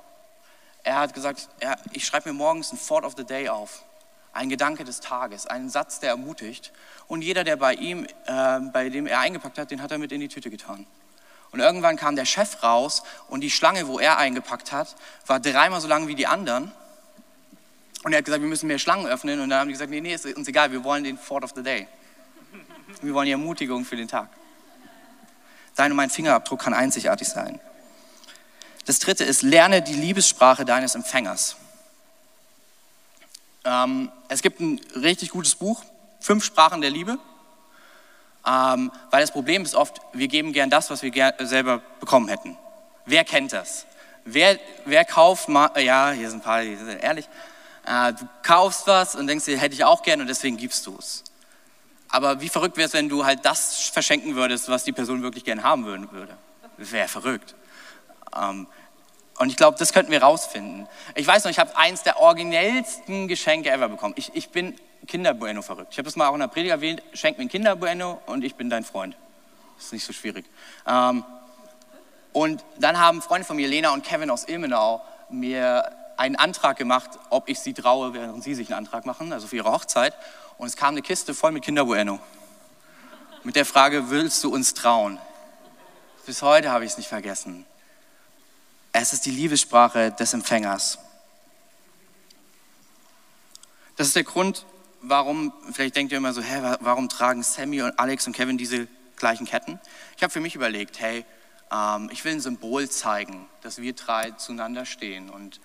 Er hat gesagt, er, ich schreibe mir morgens ein Thought of the Day auf, ein Gedanke des Tages, einen Satz, der ermutigt. Und jeder, der bei ihm, äh, bei dem er eingepackt hat, den hat er mit in die Tüte getan. Und irgendwann kam der Chef raus und die Schlange, wo er eingepackt hat, war dreimal so lang wie die anderen. Und er hat gesagt, wir müssen mehr Schlangen öffnen. Und dann haben die gesagt, nee, nee, ist uns egal, wir wollen den Fort of the Day. Wir wollen die Ermutigung für den Tag. Dein und mein Fingerabdruck kann einzigartig sein. Das dritte ist, lerne die Liebessprache deines Empfängers. Ähm, es gibt ein richtig gutes Buch, Fünf Sprachen der Liebe. Ähm, weil das Problem ist oft, wir geben gern das, was wir gern selber bekommen hätten. Wer kennt das? Wer, wer kauft mal, ja, hier sind ein paar, die sind ehrlich, äh, du kaufst was und denkst dir, hätte ich auch gern und deswegen gibst du es. Aber wie verrückt wäre es, wenn du halt das verschenken würdest, was die Person wirklich gern haben würde? Wäre verrückt. Ähm, und ich glaube, das könnten wir rausfinden. Ich weiß noch, ich habe eins der originellsten Geschenke ever bekommen. Ich, ich bin Kinderbueno verrückt. Ich habe das mal auch in der Predigt erwähnt. Schenk mir ein Kinderbueno und ich bin dein Freund. Das ist nicht so schwierig. Ähm, und dann haben Freunde von mir, Lena und Kevin aus Ilmenau, mir einen Antrag gemacht, ob ich sie traue, während sie sich einen Antrag machen, also für ihre Hochzeit. Und es kam eine Kiste voll mit Kinderbueno. Mit der Frage, willst du uns trauen? Bis heute habe ich es nicht vergessen. Es ist die Liebessprache des Empfängers. Das ist der Grund, warum, vielleicht denkt ihr immer so, hä, warum tragen Sammy und Alex und Kevin diese gleichen Ketten? Ich habe für mich überlegt, hey, ähm, ich will ein Symbol zeigen, dass wir drei zueinander stehen und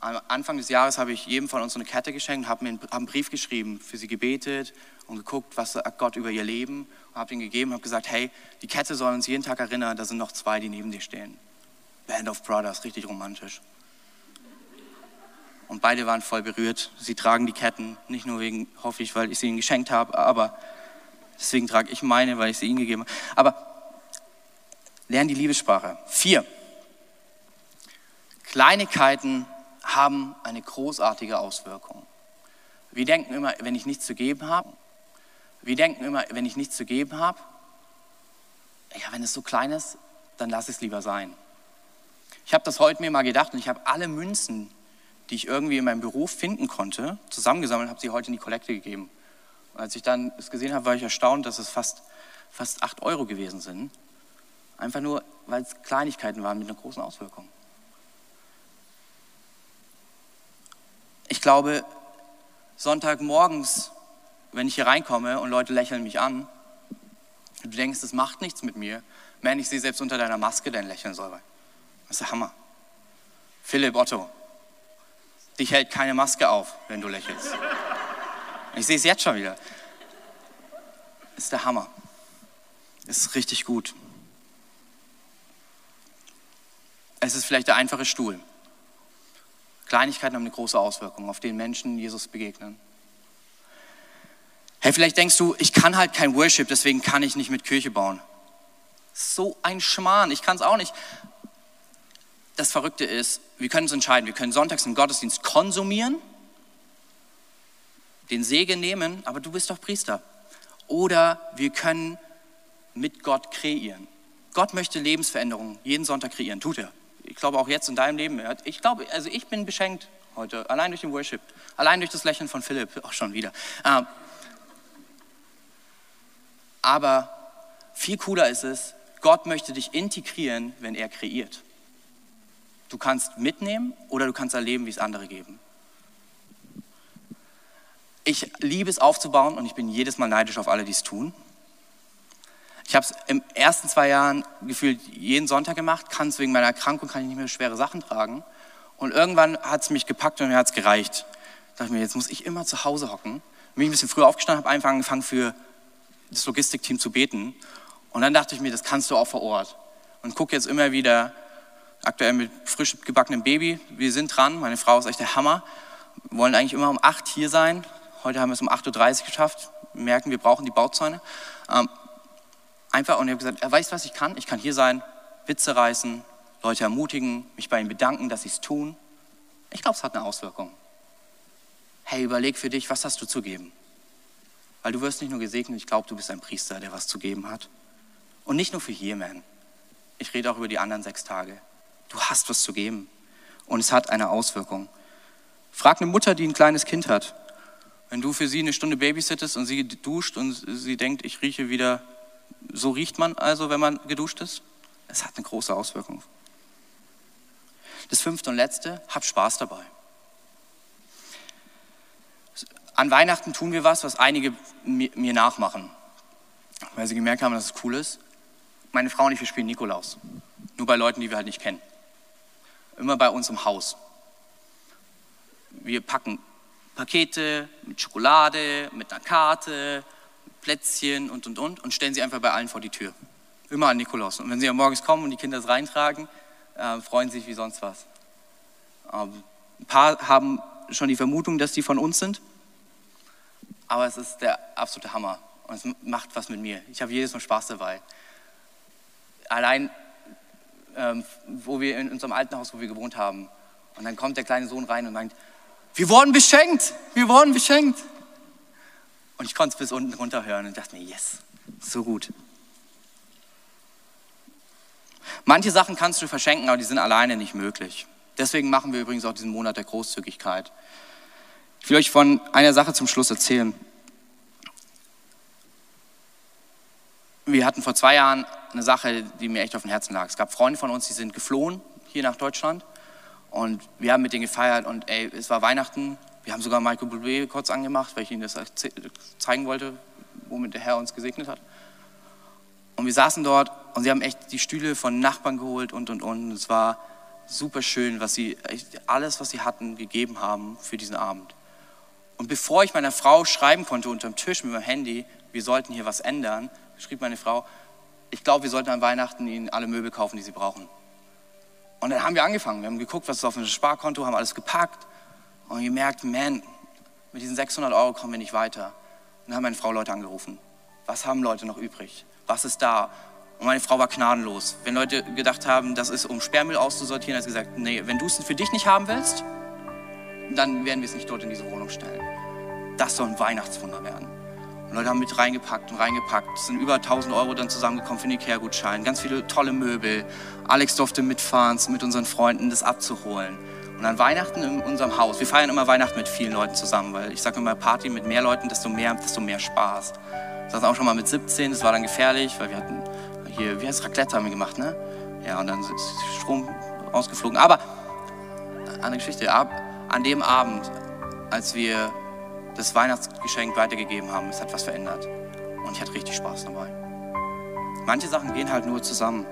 am Anfang des Jahres habe ich jedem von uns eine Kette geschenkt, habe mir einen, hab einen Brief geschrieben, für sie gebetet und geguckt, was sagt Gott über ihr Leben und habe ihn gegeben habe gesagt, hey, die Kette soll uns jeden Tag erinnern, da sind noch zwei, die neben dir stehen. Band of Brothers, richtig romantisch. Und beide waren voll berührt. Sie tragen die Ketten, nicht nur wegen, hoffe ich, weil ich sie ihnen geschenkt habe, aber deswegen trage ich meine, weil ich sie ihnen gegeben habe. Aber lernen die Liebessprache. Vier. Kleinigkeiten haben eine großartige Auswirkung. Wir denken immer, wenn ich nichts zu geben habe, wir denken immer, wenn ich nichts zu geben habe, ja, wenn es so klein ist, dann lass es lieber sein. Ich habe das heute mir mal gedacht und ich habe alle Münzen, die ich irgendwie in meinem Beruf finden konnte, zusammengesammelt und habe sie heute in die Kollekte gegeben. Und als ich dann es gesehen habe, war ich erstaunt, dass es fast, fast 8 Euro gewesen sind. Einfach nur, weil es Kleinigkeiten waren mit einer großen Auswirkung. Ich glaube, Sonntagmorgens, wenn ich hier reinkomme und Leute lächeln mich an, du denkst, das macht nichts mit mir. Man, ich sehe selbst unter deiner Maske dein Lächeln soll. Das ist der Hammer. Philipp Otto, dich hält keine Maske auf, wenn du lächelst. Ich sehe es jetzt schon wieder. Das ist der Hammer. Es ist richtig gut. Es ist vielleicht der einfache Stuhl. Kleinigkeiten haben eine große Auswirkung auf den Menschen, Jesus begegnen. Hey, vielleicht denkst du, ich kann halt kein Worship, deswegen kann ich nicht mit Kirche bauen. So ein Schmarrn, ich kann es auch nicht. Das Verrückte ist, wir können uns entscheiden, wir können sonntags im Gottesdienst konsumieren, den Segen nehmen, aber du bist doch Priester. Oder wir können mit Gott kreieren. Gott möchte Lebensveränderungen jeden Sonntag kreieren, tut er. Ich glaube auch jetzt in deinem Leben. Ich glaube, also ich bin beschenkt heute, allein durch den Worship, allein durch das Lächeln von Philipp, auch schon wieder. Ähm, aber viel cooler ist es, Gott möchte dich integrieren, wenn er kreiert. Du kannst mitnehmen oder du kannst erleben, wie es andere geben. Ich liebe es aufzubauen und ich bin jedes Mal neidisch auf alle, die es tun. Ich habe es im ersten zwei Jahren gefühlt jeden Sonntag gemacht, kann es wegen meiner Erkrankung, kann ich nicht mehr schwere Sachen tragen. Und irgendwann hat es mich gepackt und mir hat es gereicht. Ich dachte mir, jetzt muss ich immer zu Hause hocken. Bin ich ein bisschen früher aufgestanden, habe einfach angefangen für das Logistikteam zu beten. Und dann dachte ich mir, das kannst du auch vor Ort. Und gucke jetzt immer wieder, aktuell mit frisch gebackenem Baby, wir sind dran, meine Frau ist echt der Hammer. Wir wollen eigentlich immer um 8 hier sein. Heute haben wir es um 8.30 Uhr geschafft. Wir merken, wir brauchen die Bauzäune. Ähm, einfach, und ich habe gesagt, er weiß, was ich kann. Ich kann hier sein, Witze reißen, Leute ermutigen, mich bei ihnen bedanken, dass sie es tun. Ich glaube, es hat eine Auswirkung. Hey, überleg für dich, was hast du zu geben? Weil du wirst nicht nur gesegnet, ich glaube, du bist ein Priester, der was zu geben hat. Und nicht nur für hier, man. Ich rede auch über die anderen sechs Tage. Du hast was zu geben. Und es hat eine Auswirkung. Frag eine Mutter, die ein kleines Kind hat. Wenn du für sie eine Stunde babysittest und sie duscht und sie denkt, ich rieche wieder, so riecht man also, wenn man geduscht ist. Es hat eine große Auswirkung. Das fünfte und letzte, hab Spaß dabei. An Weihnachten tun wir was, was einige mir nachmachen, weil sie gemerkt haben, dass es cool ist. Meine Frau und ich, wir spielen Nikolaus. Nur bei Leuten, die wir halt nicht kennen. Immer bei uns im Haus. Wir packen Pakete mit Schokolade, mit einer Karte, Plätzchen und und und und stellen sie einfach bei allen vor die Tür. Immer an Nikolaus. Und wenn sie am morgens kommen und die Kinder es reintragen, äh, freuen sie sich wie sonst was. Ähm, ein paar haben schon die Vermutung, dass die von uns sind aber es ist der absolute Hammer und es macht was mit mir. Ich habe jedes Mal Spaß dabei. Allein, ähm, wo wir in unserem alten Haus, wo wir gewohnt haben, und dann kommt der kleine Sohn rein und meint, wir wurden beschenkt, wir wurden beschenkt. Und ich konnte es bis unten runter hören und dachte mir, yes, so gut. Manche Sachen kannst du verschenken, aber die sind alleine nicht möglich. Deswegen machen wir übrigens auch diesen Monat der Großzügigkeit. Ich will euch von einer Sache zum Schluss erzählen. Wir hatten vor zwei Jahren eine Sache, die mir echt auf dem Herzen lag. Es gab Freunde von uns, die sind geflohen hier nach Deutschland und wir haben mit denen gefeiert und ey, es war Weihnachten. Wir haben sogar Michael Bublé kurz angemacht, weil ich ihnen das zeigen wollte, womit der Herr uns gesegnet hat. Und wir saßen dort und sie haben echt die Stühle von Nachbarn geholt und und und. Es war super schön, was sie alles, was sie hatten, gegeben haben für diesen Abend. Und bevor ich meiner Frau schreiben konnte unterm Tisch mit meinem Handy, wir sollten hier was ändern, schrieb meine Frau, ich glaube, wir sollten an Weihnachten ihnen alle Möbel kaufen, die sie brauchen. Und dann haben wir angefangen. Wir haben geguckt, was ist auf dem Sparkonto, haben alles gepackt und gemerkt, man, mit diesen 600 Euro kommen wir nicht weiter. Und dann haben meine Frau Leute angerufen. Was haben Leute noch übrig? Was ist da? Und meine Frau war gnadenlos. Wenn Leute gedacht haben, das ist, um Sperrmüll auszusortieren, hat sie gesagt, nee, wenn du es für dich nicht haben willst, dann werden wir es nicht dort in diese Wohnung stellen. Das soll ein Weihnachtswunder werden. Und Leute haben mit reingepackt und reingepackt. Es sind über 1000 Euro dann zusammengekommen für den Ikea-Gutschein. Ganz viele tolle Möbel. Alex durfte mitfahren, mit unseren Freunden das abzuholen. Und an Weihnachten in unserem Haus, wir feiern immer Weihnachten mit vielen Leuten zusammen, weil ich sage immer, Party mit mehr Leuten, desto mehr, desto mehr Spaß. Wir saßen auch schon mal mit 17, das war dann gefährlich, weil wir hatten hier, wie heißt Raclette haben wir gemacht, ne? Ja, und dann ist Strom ausgeflogen. Aber, andere Geschichte, ab, an dem Abend, als wir das Weihnachtsgeschenk weitergegeben haben. Es hat was verändert. Und ich hatte richtig Spaß dabei. Manche Sachen gehen halt nur zusammen.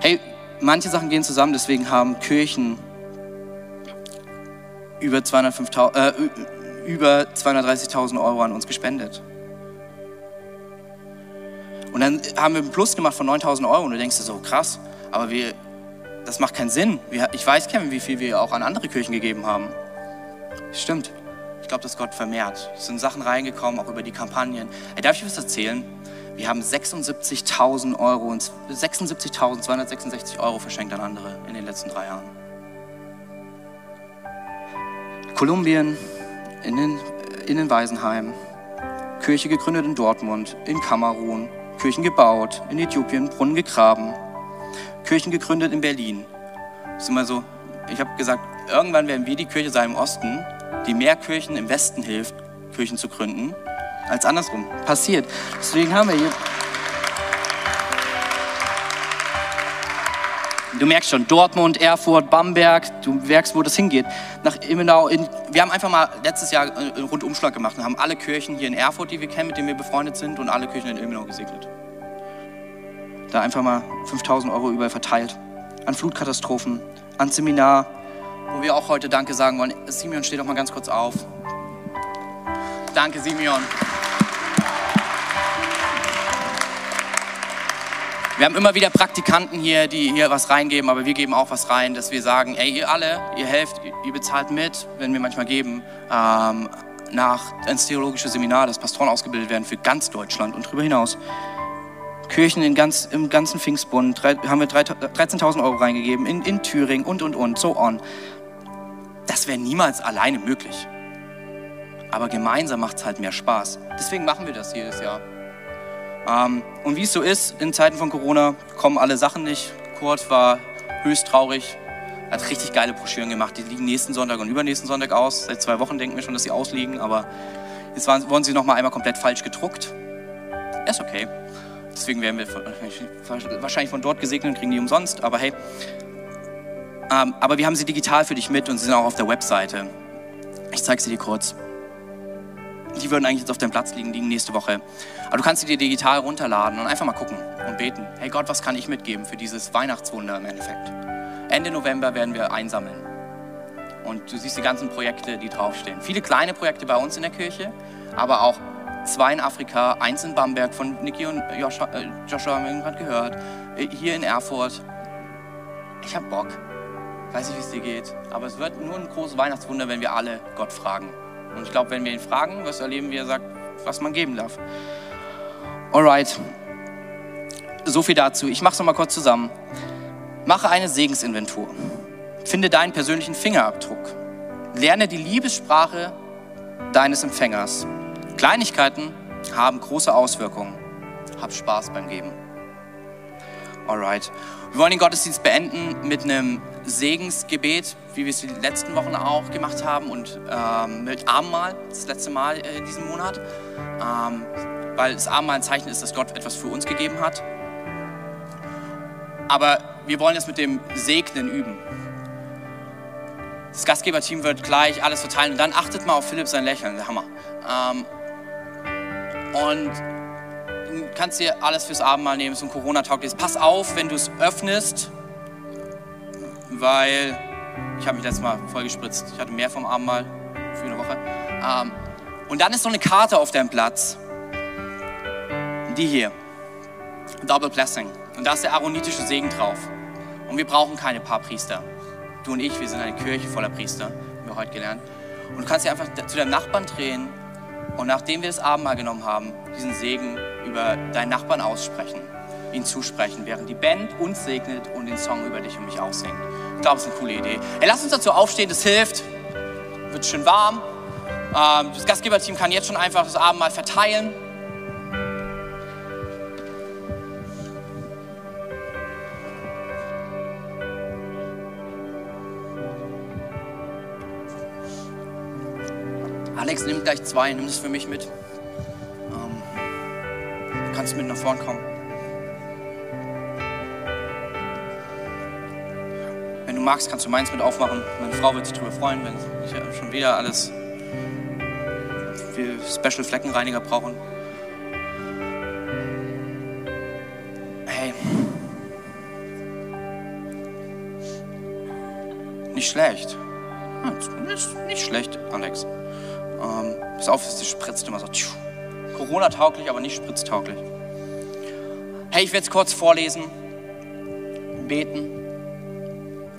Hey, manche Sachen gehen zusammen, deswegen haben Kirchen über, 205, äh, über 230.000 Euro an uns gespendet. Und dann haben wir einen Plus gemacht von 9.000 Euro und du denkst dir so, krass, aber wir, das macht keinen Sinn. Ich weiß, Kevin, wie viel wir auch an andere Kirchen gegeben haben. Stimmt. Ich glaube, dass Gott vermehrt. Es sind Sachen reingekommen, auch über die Kampagnen. Ey, darf ich was erzählen? Wir haben 76.000 Euro und 76.266 Euro verschenkt an andere in den letzten drei Jahren. Kolumbien, in den, in den Waisenheim, Kirche gegründet in Dortmund, in Kamerun, Kirchen gebaut, in Äthiopien, Brunnen gegraben, Kirchen gegründet in Berlin. Das ist immer so, ich habe gesagt, irgendwann werden wir die Kirche sein im Osten, die mehr Kirchen im Westen hilft, Kirchen zu gründen, als andersrum. Passiert. Deswegen haben wir hier. Du merkst schon, Dortmund, Erfurt, Bamberg, du merkst, wo das hingeht. Nach Immenau, in, wir haben einfach mal letztes Jahr einen Rundumschlag gemacht und haben alle Kirchen hier in Erfurt, die wir kennen, mit denen wir befreundet sind, und alle Kirchen in Immenau gesegnet. Da einfach mal 5000 Euro überall verteilt. An Flutkatastrophen, an Seminar, wo wir auch heute Danke sagen wollen. Simeon, steh doch mal ganz kurz auf. Danke, Simeon. Wir haben immer wieder Praktikanten hier, die hier was reingeben, aber wir geben auch was rein, dass wir sagen, ey, ihr alle, ihr helft, ihr bezahlt mit, wenn wir manchmal geben, ähm, nach ins theologische Seminar, dass Pastoren ausgebildet werden für ganz Deutschland und darüber hinaus. Kirchen in ganz, im ganzen Pfingstbund drei, haben wir 13.000 Euro reingegeben, in, in Thüringen und, und, und, so on. Das wäre niemals alleine möglich. Aber gemeinsam macht es halt mehr Spaß. Deswegen machen wir das jedes Jahr. Ähm, und wie es so ist, in Zeiten von Corona kommen alle Sachen nicht. Kurt war höchst traurig, hat richtig geile Broschüren gemacht. Die liegen nächsten Sonntag und übernächsten Sonntag aus. Seit zwei Wochen denken wir schon, dass sie ausliegen, aber jetzt waren, wurden sie noch mal einmal komplett falsch gedruckt. Ist okay. Deswegen werden wir wahrscheinlich von dort gesegnet und kriegen die umsonst. Aber hey, ähm, aber wir haben sie digital für dich mit und sie sind auch auf der Webseite. Ich zeige sie dir kurz. Die würden eigentlich jetzt auf deinem Platz liegen, liegen nächste Woche. Aber du kannst sie dir digital runterladen und einfach mal gucken und beten. Hey Gott, was kann ich mitgeben für dieses Weihnachtswunder im Endeffekt? Ende November werden wir einsammeln. Und du siehst die ganzen Projekte, die draufstehen. Viele kleine Projekte bei uns in der Kirche, aber auch zwei in Afrika, eins in Bamberg von Niki und Joshua, äh, Joshua haben wir gerade gehört, äh, hier in Erfurt. Ich habe Bock. Weiß nicht, wie es dir geht, aber es wird nur ein großes Weihnachtswunder, wenn wir alle Gott fragen. Und ich glaube, wenn wir ihn fragen, wirst du erleben, wie er sagt, was man geben darf. Alright. So viel dazu. Ich mache es nochmal kurz zusammen. Mache eine Segensinventur. Finde deinen persönlichen Fingerabdruck. Lerne die Liebessprache deines Empfängers. Kleinigkeiten haben große Auswirkungen. Hab Spaß beim Geben. Alright. Wir wollen den Gottesdienst beenden mit einem Segensgebet, wie wir es die letzten Wochen auch gemacht haben und ähm, mit Abendmahl, das letzte Mal äh, in diesem Monat, ähm, weil das Abendmahl ein Zeichen ist, dass Gott etwas für uns gegeben hat. Aber wir wollen es mit dem Segnen üben. Das Gastgeberteam wird gleich alles verteilen und dann achtet mal auf Philipp sein Lächeln, der Hammer. Ähm, und kannst dir alles fürs Abendmahl nehmen, so ein Corona-tauglich. Pass auf, wenn du es öffnest, weil ich habe mich letztes Mal voll gespritzt. Ich hatte mehr vom Abendmahl für eine Woche. Ähm, und dann ist so eine Karte auf deinem Platz. Die hier. Double Blessing. Und da ist der aaronitische Segen drauf. Und wir brauchen keine paar Priester. Du und ich, wir sind eine Kirche voller Priester, haben wir heute gelernt. Und du kannst dir einfach zu deinem Nachbarn drehen und nachdem wir das Abendmahl genommen haben, diesen Segen über deinen Nachbarn aussprechen, ihn zusprechen, während die Band uns segnet und den Song über dich und mich auch singt. Ich glaube, es ist eine coole Idee. Hey, lass uns dazu aufstehen, das hilft. Wird schön warm. Ähm, das Gastgeberteam kann jetzt schon einfach das Abendmahl verteilen. Alex, nimm gleich zwei, nimm das für mich mit. Kannst mit nach vorn kommen. Wenn du magst, kannst du meins mit aufmachen. Meine Frau wird sich darüber freuen, wenn ich schon wieder alles wir Special Fleckenreiniger brauchen. Hey. Nicht schlecht. Ja, ist nicht schlecht, Alex. Ähm, pass auf, es spritzt immer so. Corona-tauglich, aber nicht spritztauglich. Hey, ich werde es kurz vorlesen, beten.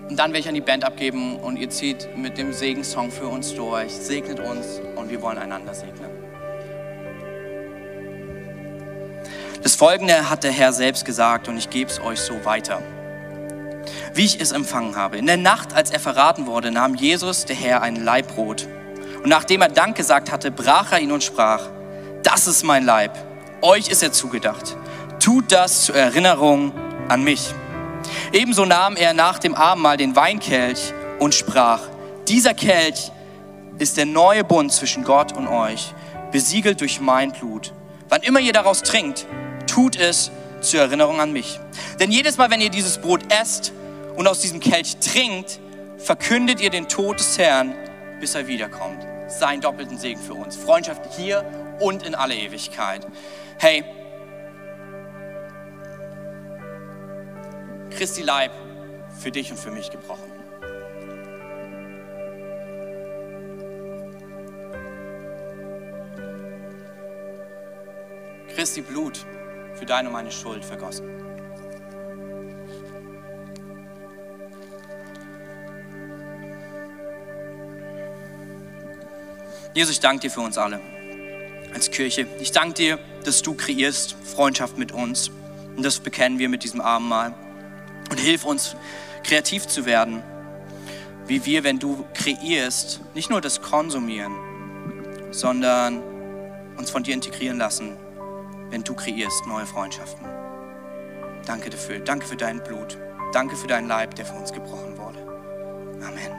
Und dann werde ich an die Band abgeben und ihr zieht mit dem Segensong für uns durch. Segnet uns und wir wollen einander segnen. Das folgende hat der Herr selbst gesagt und ich gebe es euch so weiter. Wie ich es empfangen habe. In der Nacht, als er verraten wurde, nahm Jesus, der Herr, ein Leibbrot. Und nachdem er Dank gesagt hatte, brach er ihn und sprach, das ist mein Leib, euch ist er zugedacht. Tut das zur Erinnerung an mich. Ebenso nahm er nach dem Abendmahl den Weinkelch und sprach, dieser Kelch ist der neue Bund zwischen Gott und euch, besiegelt durch mein Blut. Wann immer ihr daraus trinkt, tut es zur Erinnerung an mich. Denn jedes Mal, wenn ihr dieses Brot esst und aus diesem Kelch trinkt, verkündet ihr den Tod des Herrn, bis er wiederkommt. Sein doppelten Segen für uns. Freundschaft hier und in alle Ewigkeit. Hey, Christi Leib für dich und für mich gebrochen. Christi Blut für deine und meine Schuld vergossen. Jesus, ich danke dir für uns alle als Kirche. Ich danke dir, dass du kreierst Freundschaft mit uns. Und das bekennen wir mit diesem Abendmahl. Und hilf uns, kreativ zu werden, wie wir, wenn du kreierst, nicht nur das Konsumieren, sondern uns von dir integrieren lassen, wenn du kreierst neue Freundschaften. Danke dafür. Danke für dein Blut. Danke für deinen Leib, der für uns gebrochen wurde. Amen.